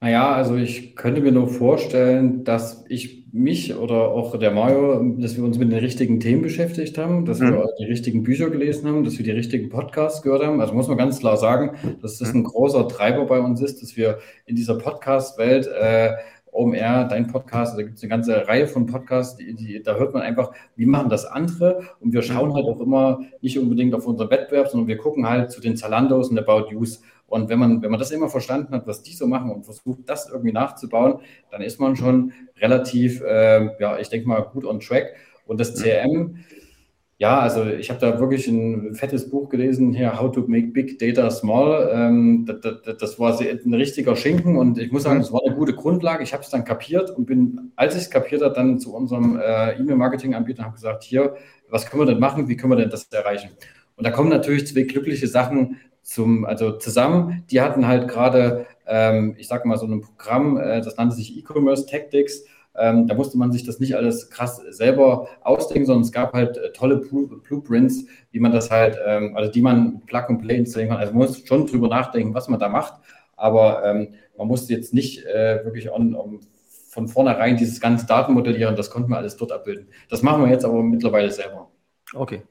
Speaker 4: Naja, also ich könnte mir nur vorstellen, dass ich mich oder auch der Mario, dass wir uns mit den richtigen Themen beschäftigt haben, dass mhm. wir die richtigen Bücher gelesen haben, dass wir die richtigen Podcasts gehört haben. Also muss man ganz klar sagen, dass das mhm. ein großer Treiber bei uns ist, dass wir in dieser Podcast-Welt äh, OMR, dein Podcast, da gibt es eine ganze Reihe von Podcasts, die, die, da hört man einfach, wie machen das andere und wir schauen halt auch immer nicht unbedingt auf unseren Wettbewerb, sondern wir gucken halt zu den Zalandos und About Use. Und wenn man, wenn man das immer verstanden hat, was die so machen und versucht, das irgendwie nachzubauen, dann ist man schon relativ, äh, ja, ich denke mal, gut on track. Und das CRM, ja, also ich habe da wirklich ein fettes Buch gelesen, hier How to Make Big Data Small. Ähm, das, das, das, war ein richtiger Schinken und ich muss sagen, das war eine gute Grundlage. Ich habe es dann kapiert und bin, als ich es kapiert habe, dann zu unserem äh, E-Mail-Marketing-Anbieter und habe gesagt, hier, was können wir denn machen, wie können wir denn das erreichen? Und da kommen natürlich zwei glückliche Sachen zum, also zusammen. Die hatten halt gerade, ähm, ich sage mal, so ein Programm, äh, das nannte sich E-Commerce Tactics ähm, da musste man sich das nicht alles krass selber ausdenken, sondern es gab halt äh, tolle Blueprints, wie man das halt, ähm, also die man Plug and Play installieren kann. Also man muss schon drüber nachdenken, was man da macht, aber ähm, man musste jetzt nicht äh, wirklich on, on, von vornherein dieses ganze Datenmodellieren, das konnten wir alles dort abbilden. Das machen wir jetzt aber mittlerweile selber.
Speaker 3: Okay,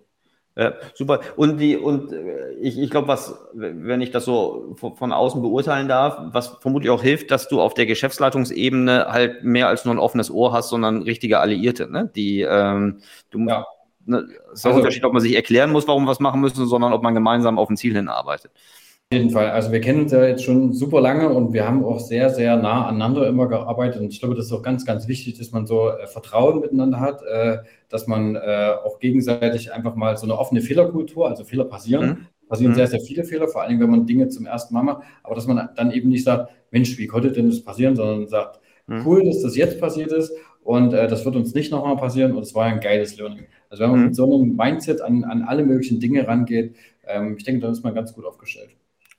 Speaker 3: ja, super. Und die, und äh, ich, ich glaube, was, wenn ich das so von außen beurteilen darf, was vermutlich auch hilft, dass du auf der Geschäftsleitungsebene halt mehr als nur ein offenes Ohr hast, sondern richtige Alliierte, ne? Die ähm, du ja. ne, es ist auch also, Unterschied, ob man sich erklären muss, warum wir was machen müssen, sondern ob man gemeinsam auf ein Ziel hinarbeitet.
Speaker 4: Auf jeden Fall. Also wir kennen uns ja jetzt schon super lange und wir haben auch sehr, sehr nah aneinander immer gearbeitet. Und ich glaube, das ist auch ganz, ganz wichtig, dass man so äh, Vertrauen miteinander hat, äh, dass man äh, auch gegenseitig einfach mal so eine offene Fehlerkultur, also Fehler passieren, mhm. passieren mhm. sehr, sehr viele Fehler, vor allem wenn man Dinge zum ersten Mal macht, aber dass man dann eben nicht sagt, Mensch, wie konnte denn das passieren, sondern sagt, mhm. cool, dass das jetzt passiert ist und äh, das wird uns nicht nochmal passieren und es war ein geiles Learning. Also wenn man mhm. mit so einem Mindset an, an alle möglichen Dinge rangeht, ähm, ich denke, dann ist man ganz gut aufgestellt.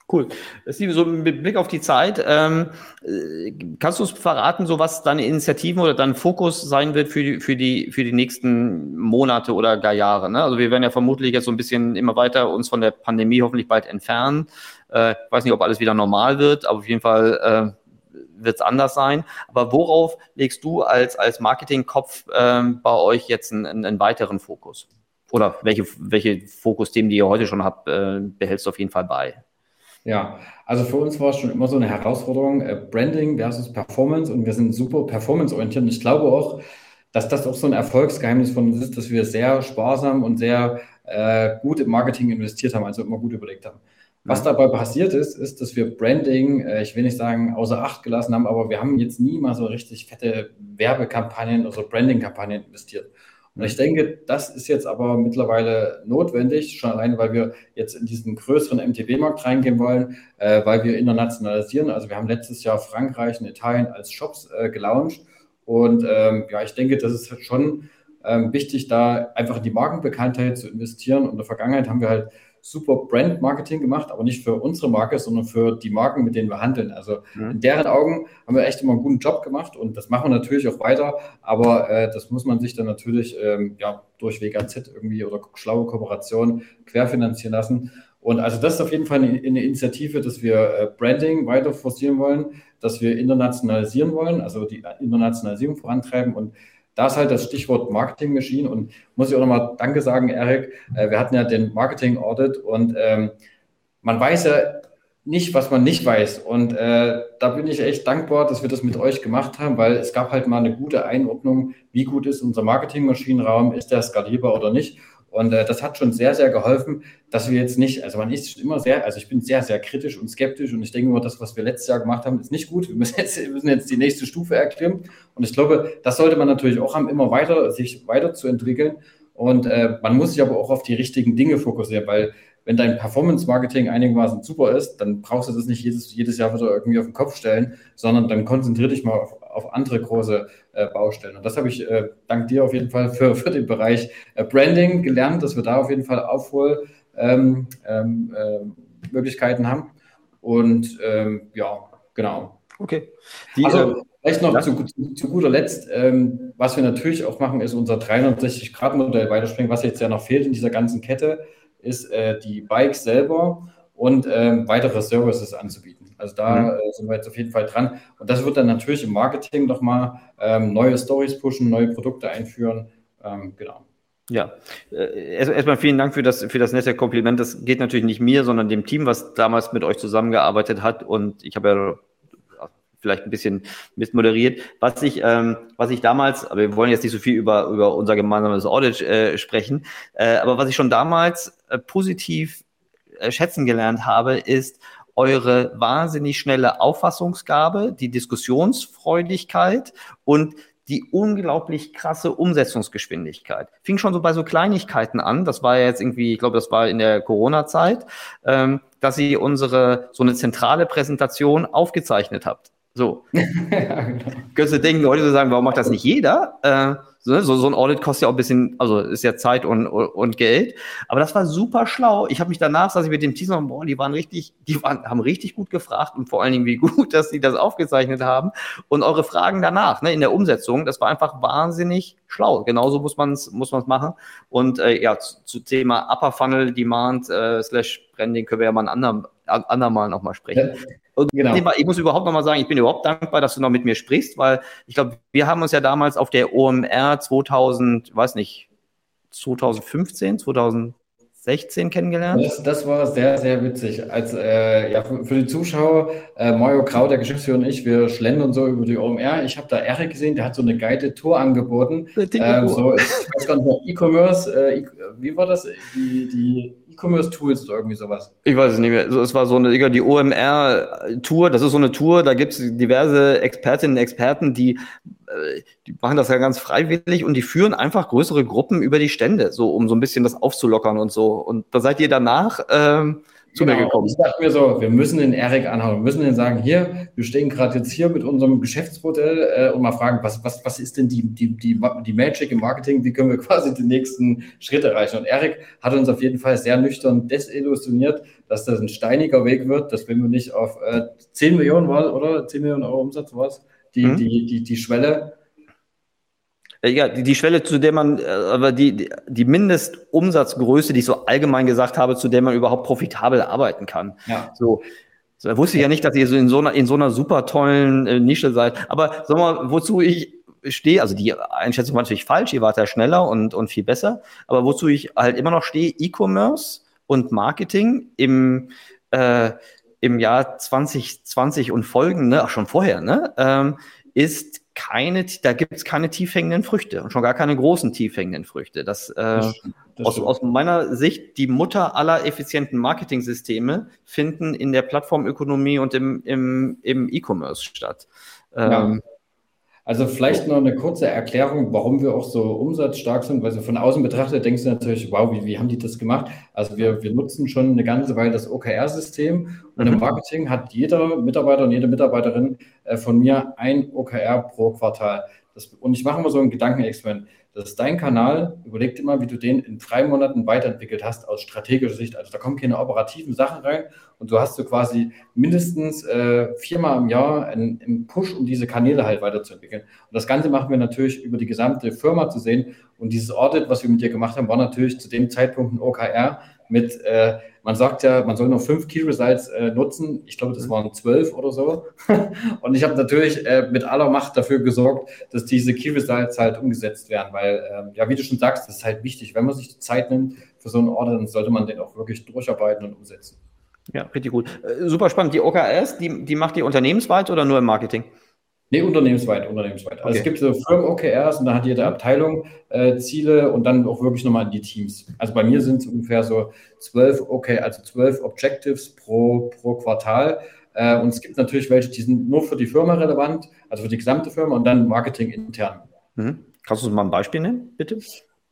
Speaker 3: Cool. Steve, so mit Blick auf die Zeit, ähm, äh, kannst du uns verraten, so was deine Initiativen oder dein Fokus sein wird für die, für die, für die nächsten Monate oder gar Jahre? Ne? Also wir werden ja vermutlich jetzt so ein bisschen immer weiter uns von der Pandemie hoffentlich bald entfernen. Äh, weiß nicht, ob alles wieder normal wird, aber auf jeden Fall äh, wird es anders sein. Aber worauf legst du als, als Marketingkopf ähm, bei euch jetzt einen, einen weiteren Fokus? Oder welche, welche Fokusthemen, die ihr heute schon habt, äh, behältst du auf jeden Fall bei?
Speaker 4: Ja, also für uns war es schon immer so eine Herausforderung, äh, Branding versus Performance und wir sind super performanceorientiert und ich glaube auch, dass das auch so ein Erfolgsgeheimnis von uns ist, dass wir sehr sparsam und sehr äh, gut im Marketing investiert haben, also immer gut überlegt haben. Was dabei passiert ist, ist, dass wir Branding, äh, ich will nicht sagen, außer Acht gelassen haben, aber wir haben jetzt nie mal so richtig fette Werbekampagnen oder so Branding-Kampagnen investiert. Und ich denke, das ist jetzt aber mittlerweile notwendig, schon alleine, weil wir jetzt in diesen größeren MTB-Markt reingehen wollen, äh, weil wir internationalisieren. Also wir haben letztes Jahr Frankreich und Italien als Shops äh, gelauncht. Und ähm, ja, ich denke, das ist halt schon ähm, wichtig, da einfach in die Markenbekanntheit zu investieren. Und in der Vergangenheit haben wir halt super Brand-Marketing gemacht, aber nicht für unsere Marke, sondern für die Marken, mit denen wir handeln. Also mhm. in deren Augen haben wir echt immer einen guten Job gemacht und das machen wir natürlich auch weiter, aber äh, das muss man sich dann natürlich ähm, ja, durch WGZ irgendwie oder schlaue Kooperation querfinanzieren lassen. Und also das ist auf jeden Fall eine, eine Initiative, dass wir äh, Branding weiter forcieren wollen, dass wir internationalisieren wollen, also die Internationalisierung vorantreiben und da ist halt das Stichwort Marketing Machine und muss ich auch nochmal Danke sagen, Erik. Äh, wir hatten ja den Marketing Audit und ähm, man weiß ja nicht, was man nicht weiß. Und äh, da bin ich echt dankbar, dass wir das mit euch gemacht haben, weil es gab halt mal eine gute Einordnung, wie gut ist unser Marketingmaschinenraum, ist der skalierbar oder nicht. Und äh, das hat schon sehr, sehr geholfen, dass wir jetzt nicht, also man ist immer sehr, also ich bin sehr, sehr kritisch und skeptisch und ich denke immer, das, was wir letztes Jahr gemacht haben, ist nicht gut. Wir müssen jetzt, wir müssen jetzt die nächste Stufe erklimmen. Und ich glaube, das sollte man natürlich auch haben, immer weiter, sich weiterzuentwickeln. Und äh, man muss sich aber auch auf die richtigen Dinge fokussieren, weil wenn dein Performance-Marketing einigermaßen super ist, dann brauchst du das nicht jedes, jedes Jahr wieder irgendwie auf den Kopf stellen, sondern dann konzentriere dich mal auf, auf andere große äh, Baustellen. Und das habe ich äh, dank dir auf jeden Fall für, für den Bereich äh, Branding gelernt, dass wir da auf jeden Fall Aufholmöglichkeiten ähm, ähm, äh, haben. Und ähm, ja, genau.
Speaker 3: Okay.
Speaker 4: Die, also, Vielleicht noch zu, zu, zu, guter Letzt, ähm, was wir natürlich auch machen, ist unser 360-Grad-Modell weiterspringen. Was jetzt ja noch fehlt in dieser ganzen Kette, ist äh, die Bikes selber und ähm, weitere Services anzubieten. Also da mhm. äh, sind wir jetzt auf jeden Fall dran. Und das wird dann natürlich im Marketing nochmal ähm, neue Stories pushen, neue Produkte einführen. Ähm, genau.
Speaker 3: Ja, äh, erstmal vielen Dank für das, für das nette Kompliment. Das geht natürlich nicht mir, sondern dem Team, was damals mit euch zusammengearbeitet hat. Und ich habe ja vielleicht ein bisschen missmoderiert. Was ich, ähm, was ich damals, aber wir wollen jetzt nicht so viel über, über unser gemeinsames Audit äh, sprechen, äh, aber was ich schon damals äh, positiv äh, schätzen gelernt habe, ist eure wahnsinnig schnelle Auffassungsgabe, die Diskussionsfreudigkeit und die unglaublich krasse Umsetzungsgeschwindigkeit. Fing schon so bei so Kleinigkeiten an. Das war ja jetzt irgendwie, ich glaube, das war in der Corona-Zeit, ähm, dass ihr unsere so eine zentrale Präsentation aufgezeichnet habt. So. ja, genau. Könntest denken, heute zu sagen, warum macht das nicht jeder? Äh, so, so ein Audit kostet ja auch ein bisschen, also ist ja Zeit und, und Geld. Aber das war super schlau. Ich habe mich danach, dass ich mit dem Team boah, die waren richtig, die waren, haben richtig gut gefragt und vor allen Dingen, wie gut, dass sie das aufgezeichnet haben. Und eure Fragen danach, ne, in der Umsetzung, das war einfach wahnsinnig schlau. Genauso muss man es muss man's machen. Und äh, ja, zu, zu Thema Upper Funnel Demand äh, slash Branding können wir ja mal ein andermal, andermal nochmal sprechen. Und genau. ich muss überhaupt nochmal sagen, ich bin überhaupt dankbar, dass du noch mit mir sprichst, weil ich glaube, wir haben uns ja damals auf der OMR 2000, weiß nicht, 2015, 2016 kennengelernt.
Speaker 4: Das, das war sehr, sehr witzig. Als, äh, ja, für, für, die Zuschauer, äh, Mario Krau, der Geschäftsführer und ich, wir schlendern so über die OMR. Ich habe da Eric gesehen, der hat so eine Guided Tour angeboten. Ähm, so, ich weiß gar nicht mehr, E-Commerce, äh, wie war das? Die, die E-Commerce-Tools oder irgendwie sowas.
Speaker 3: Ich weiß es nicht mehr. Es war so eine, die OMR-Tour, das ist so eine Tour, da gibt es diverse Expertinnen und Experten, die, äh, die machen das ja ganz freiwillig und die führen einfach größere Gruppen über die Stände, so um so ein bisschen das aufzulockern und so. Und da seid ihr danach ähm, zu genau. mir gekommen.
Speaker 4: Ich dachte mir so, wir müssen den Erik anhauen, wir müssen den sagen, hier, wir stehen gerade jetzt hier mit unserem Geschäftsmodell äh, und mal fragen, was, was, was ist denn die, die, die, die Magic im Marketing, wie können wir quasi den nächsten Schritt erreichen? Und Erik hat uns auf jeden Fall sehr nüchtern desillusioniert, dass das ein steiniger Weg wird, dass wenn wir nicht auf äh, 10 Millionen war, oder 10 Millionen Euro Umsatz war es, die, mhm. die, die, die Schwelle
Speaker 3: ja, die, die Schwelle, zu der man, äh, aber die, die Mindestumsatzgröße, die ich so allgemein gesagt habe, zu der man überhaupt profitabel arbeiten kann. Ja. So, so da wusste ich ja nicht, dass ihr so in so einer, in so einer super tollen äh, Nische seid. Aber sag mal, wozu ich stehe, also die Einschätzung war natürlich falsch, ihr wart ja schneller und, und viel besser, aber wozu ich halt immer noch stehe, E-Commerce und Marketing im, äh, im Jahr 2020 und folgen, ne, auch schon vorher, ne, ähm, ist keine, da gibt es keine tiefhängenden Früchte und schon gar keine großen tiefhängenden Früchte. Das, äh, das aus, aus, meiner Sicht, die Mutter aller effizienten Marketing-Systeme finden in der Plattformökonomie und im, im, im E-Commerce statt.
Speaker 4: Ähm, ja. Also vielleicht noch eine kurze Erklärung, warum wir auch so umsatzstark sind, weil so von außen betrachtet denkst du natürlich, wow, wie, wie haben die das gemacht? Also wir, wir nutzen schon eine ganze Weile das OKR-System und mhm. im Marketing hat jeder Mitarbeiter und jede Mitarbeiterin äh, von mir ein OKR pro Quartal. Das, und ich mache mal so ein Gedankenexperiment. Das ist dein Kanal. Überleg dir mal, wie du den in drei Monaten weiterentwickelt hast aus strategischer Sicht. Also da kommen keine operativen Sachen rein und du hast so quasi mindestens äh, viermal im Jahr einen, einen, Push, um diese Kanäle halt weiterzuentwickeln. Und das Ganze machen wir natürlich über die gesamte Firma zu sehen. Und dieses Audit, was wir mit dir gemacht haben, war natürlich zu dem Zeitpunkt ein OKR mit, äh, man sagt ja, man soll nur fünf Key Results äh, nutzen. Ich glaube, das waren zwölf oder so. und ich habe natürlich äh, mit aller Macht dafür gesorgt, dass diese Key Results halt umgesetzt werden, weil, ähm, ja, wie du schon sagst, das ist halt wichtig. Wenn man sich die Zeit nimmt für so einen Order, dann sollte man den auch wirklich durcharbeiten und umsetzen.
Speaker 3: Ja, richtig gut. Äh, super spannend. Die OKRs, die, die macht ihr unternehmensweit oder nur im Marketing?
Speaker 4: Nee, unternehmensweit, unternehmensweit. Also okay. es gibt so Firmen-OKRs und da hat jede Abteilung äh, Ziele und dann auch wirklich nochmal die Teams. Also bei mir sind es ungefähr so zwölf OK, also zwölf Objectives pro, pro Quartal. Äh, und es gibt natürlich welche, die sind nur für die Firma relevant, also für die gesamte Firma und dann Marketing intern.
Speaker 3: Mhm. Kannst du uns mal ein Beispiel nennen, bitte?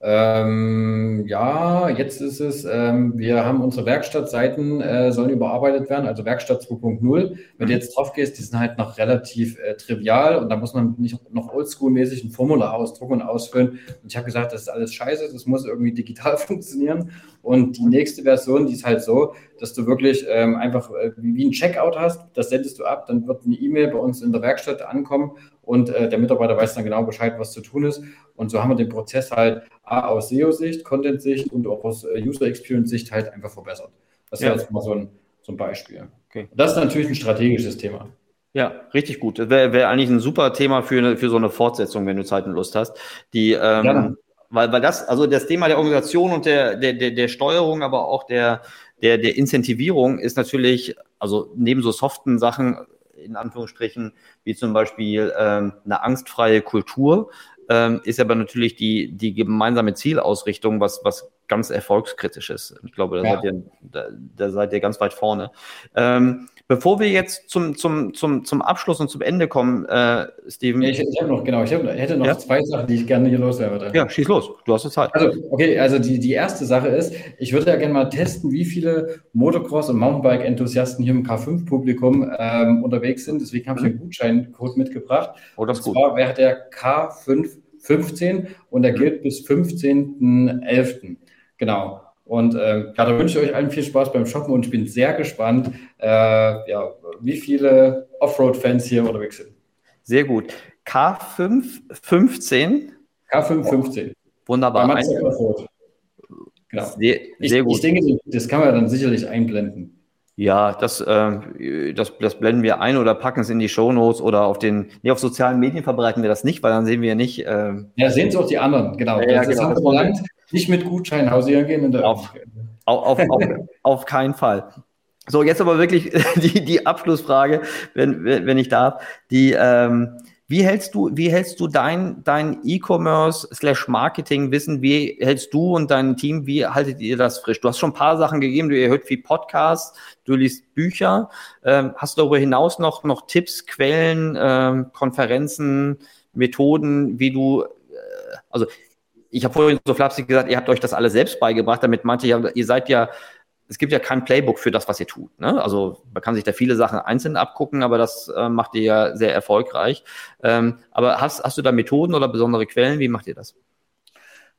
Speaker 4: Ähm, ja, jetzt ist es, ähm, wir haben unsere Werkstattseiten, äh, sollen überarbeitet werden, also Werkstatt 2.0. Wenn du mhm. jetzt drauf gehst, die sind halt noch relativ äh, trivial und da muss man nicht noch oldschool-mäßig ein Formular ausdrucken und ausfüllen. Und ich habe gesagt, das ist alles scheiße, das muss irgendwie digital funktionieren. Und die nächste Version, die ist halt so, dass du wirklich ähm, einfach äh, wie ein Checkout hast, das sendest du ab, dann wird eine E-Mail bei uns in der Werkstatt ankommen und äh, der Mitarbeiter weiß dann genau Bescheid, was zu tun ist. Und so haben wir den Prozess halt A, aus SEO-Sicht, Content-Sicht und auch aus äh, User-Experience-Sicht halt einfach verbessert. Das wäre ja. jetzt mal so ein, so ein Beispiel. Okay. Das ist natürlich ein strategisches Thema.
Speaker 3: Ja, richtig gut. Das wäre wär eigentlich ein super Thema für, eine, für so eine Fortsetzung, wenn du Zeit und Lust hast. Die, ähm, weil, weil das, also das Thema der Organisation und der, der, der, der Steuerung, aber auch der, der, der Incentivierung ist natürlich, also neben so soften Sachen, in Anführungsstrichen, wie zum Beispiel ähm, eine angstfreie Kultur, ähm, ist aber natürlich die, die gemeinsame Zielausrichtung, was, was ganz erfolgskritisch ist. Ich glaube, da, ja. seid, ihr, da, da seid ihr ganz weit vorne. Ähm, Bevor wir jetzt zum, zum, zum, zum Abschluss und zum Ende kommen, äh, Steven.
Speaker 4: Ja, ich, ich habe noch, genau, ich hab, hätte noch ja? zwei Sachen, die ich gerne hier loswerden würde.
Speaker 3: Ja, schieß los, du hast Zeit.
Speaker 4: Also, okay, also die, die erste Sache ist, ich würde ja gerne mal testen, wie viele Motocross- und Mountainbike-Enthusiasten hier im K5-Publikum ähm, unterwegs sind. Deswegen habe ich einen Gutscheincode mitgebracht.
Speaker 3: Oh, das ist
Speaker 4: gut. Und zwar wäre der K515 und der gilt bis 15.11. Genau. Und äh, ja, da wünsche ich euch allen viel Spaß beim Shoppen und ich bin sehr gespannt, äh, ja, wie viele Offroad-Fans hier unterwegs sind.
Speaker 3: Sehr gut. K515?
Speaker 4: K515.
Speaker 3: Wunderbar. Ein,
Speaker 4: genau. Sehr, sehr ich, gut. Ich denke, das kann man dann sicherlich einblenden.
Speaker 3: Ja, das, äh, das, das blenden wir ein oder packen es in die Shownotes oder auf den, nee, auf sozialen Medien verbreiten wir das nicht, weil dann sehen wir nicht.
Speaker 4: Äh, ja, sehen es auch die anderen, genau. Ja, das, genau. Das haben nicht mit Gutschein hausieren gehen. In der
Speaker 3: auf, auf, auf, auf keinen Fall. So, jetzt aber wirklich die, die Abschlussfrage, wenn, wenn ich darf. Die, ähm, wie hältst du, wie hältst du dein, dein E-Commerce slash Marketing Wissen, wie hältst du und dein Team, wie haltet ihr das frisch? Du hast schon ein paar Sachen gegeben, du hört viel Podcasts, du liest Bücher. Ähm, hast du darüber hinaus noch, noch Tipps, Quellen, ähm, Konferenzen, Methoden, wie du, äh, also ich habe vorhin so flapsig gesagt, ihr habt euch das alles selbst beigebracht, damit ich, ihr seid ja, es gibt ja kein Playbook für das, was ihr tut. Ne? Also man kann sich da viele Sachen einzeln abgucken, aber das äh, macht ihr ja sehr erfolgreich. Ähm, aber hast, hast du da Methoden oder besondere Quellen? Wie macht ihr das?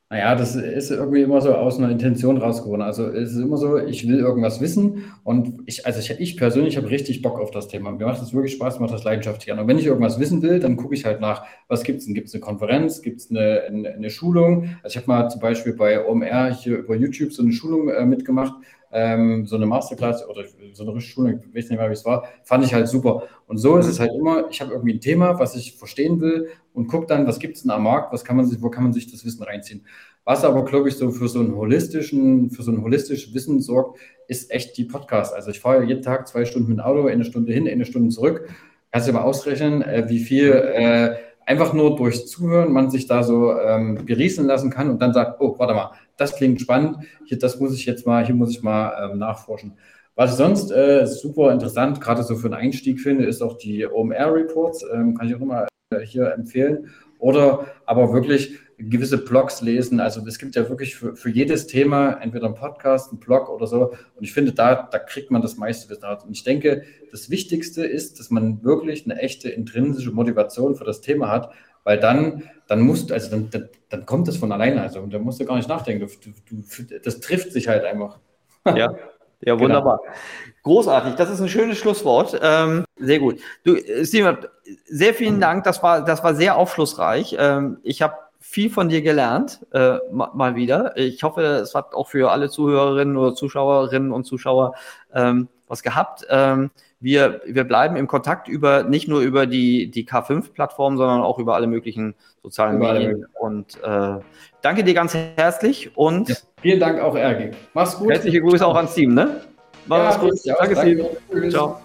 Speaker 4: Naja, das ist irgendwie immer so aus einer Intention rausgeworden. Also es ist immer so, ich will irgendwas wissen und ich, also ich, ich persönlich habe richtig Bock auf das Thema. Mir macht das wirklich Spaß, macht das leidenschaftlich an. Und wenn ich irgendwas wissen will, dann gucke ich halt nach, was gibt es denn? Gibt es eine Konferenz? Gibt es eine, eine, eine, Schulung? Also ich habe mal zum Beispiel bei OMR hier über YouTube so eine Schulung äh, mitgemacht, ähm, so eine Masterclass oder so eine Schulung, ich weiß nicht mehr, wie es war, fand ich halt super. Und so ist es halt immer, ich habe irgendwie ein Thema, was ich verstehen will und gucke dann, was gibt es denn am Markt, was kann man sich, wo kann man sich das Wissen reinziehen. Was aber, glaube ich, so für so einen holistischen, für so ein holistisches Wissen sorgt, ist echt die Podcast. Also ich fahre jeden Tag zwei Stunden mit dem Auto, eine Stunde hin, eine Stunde zurück. Kannst du mal ausrechnen, äh, wie viel äh, einfach nur durch Zuhören man sich da so ähm, berieseln lassen kann und dann sagt, oh, warte mal, das klingt spannend, hier, das muss ich jetzt mal, hier muss ich mal ähm, nachforschen. Was ich sonst äh, super interessant, gerade so für einen Einstieg finde, ist auch die OMR-Reports, ähm, kann ich auch immer äh, hier empfehlen. Oder aber wirklich gewisse Blogs lesen. Also es gibt ja wirklich für, für jedes Thema entweder einen Podcast, einen Blog oder so. Und ich finde, da, da kriegt man das meiste Wissen. Und ich denke, das Wichtigste ist, dass man wirklich eine echte intrinsische Motivation für das Thema hat, weil dann, dann musst also dann, dann, dann kommt das von alleine. Also da musst du gar nicht nachdenken. Du, du, das trifft sich halt einfach.
Speaker 3: Ja. Ja, genau. wunderbar. Genau. Großartig, das ist ein schönes Schlusswort. Ähm, sehr gut. Du, Steven, sehr vielen Dank. Das war, das war sehr aufschlussreich. Ähm, ich habe viel von dir gelernt, äh, mal wieder. Ich hoffe, es hat auch für alle Zuhörerinnen oder Zuschauerinnen und Zuschauer ähm, was gehabt. Ähm, wir, wir bleiben im Kontakt über nicht nur über die, die K5-Plattform, sondern auch über alle möglichen sozialen über Medien. Und äh, danke dir ganz herzlich und ja,
Speaker 4: vielen Dank auch, Ergi.
Speaker 3: Mach's gut. Herzliche Grüße auch ans Team, ne? Mach's ja, gut. Danke. Ciao.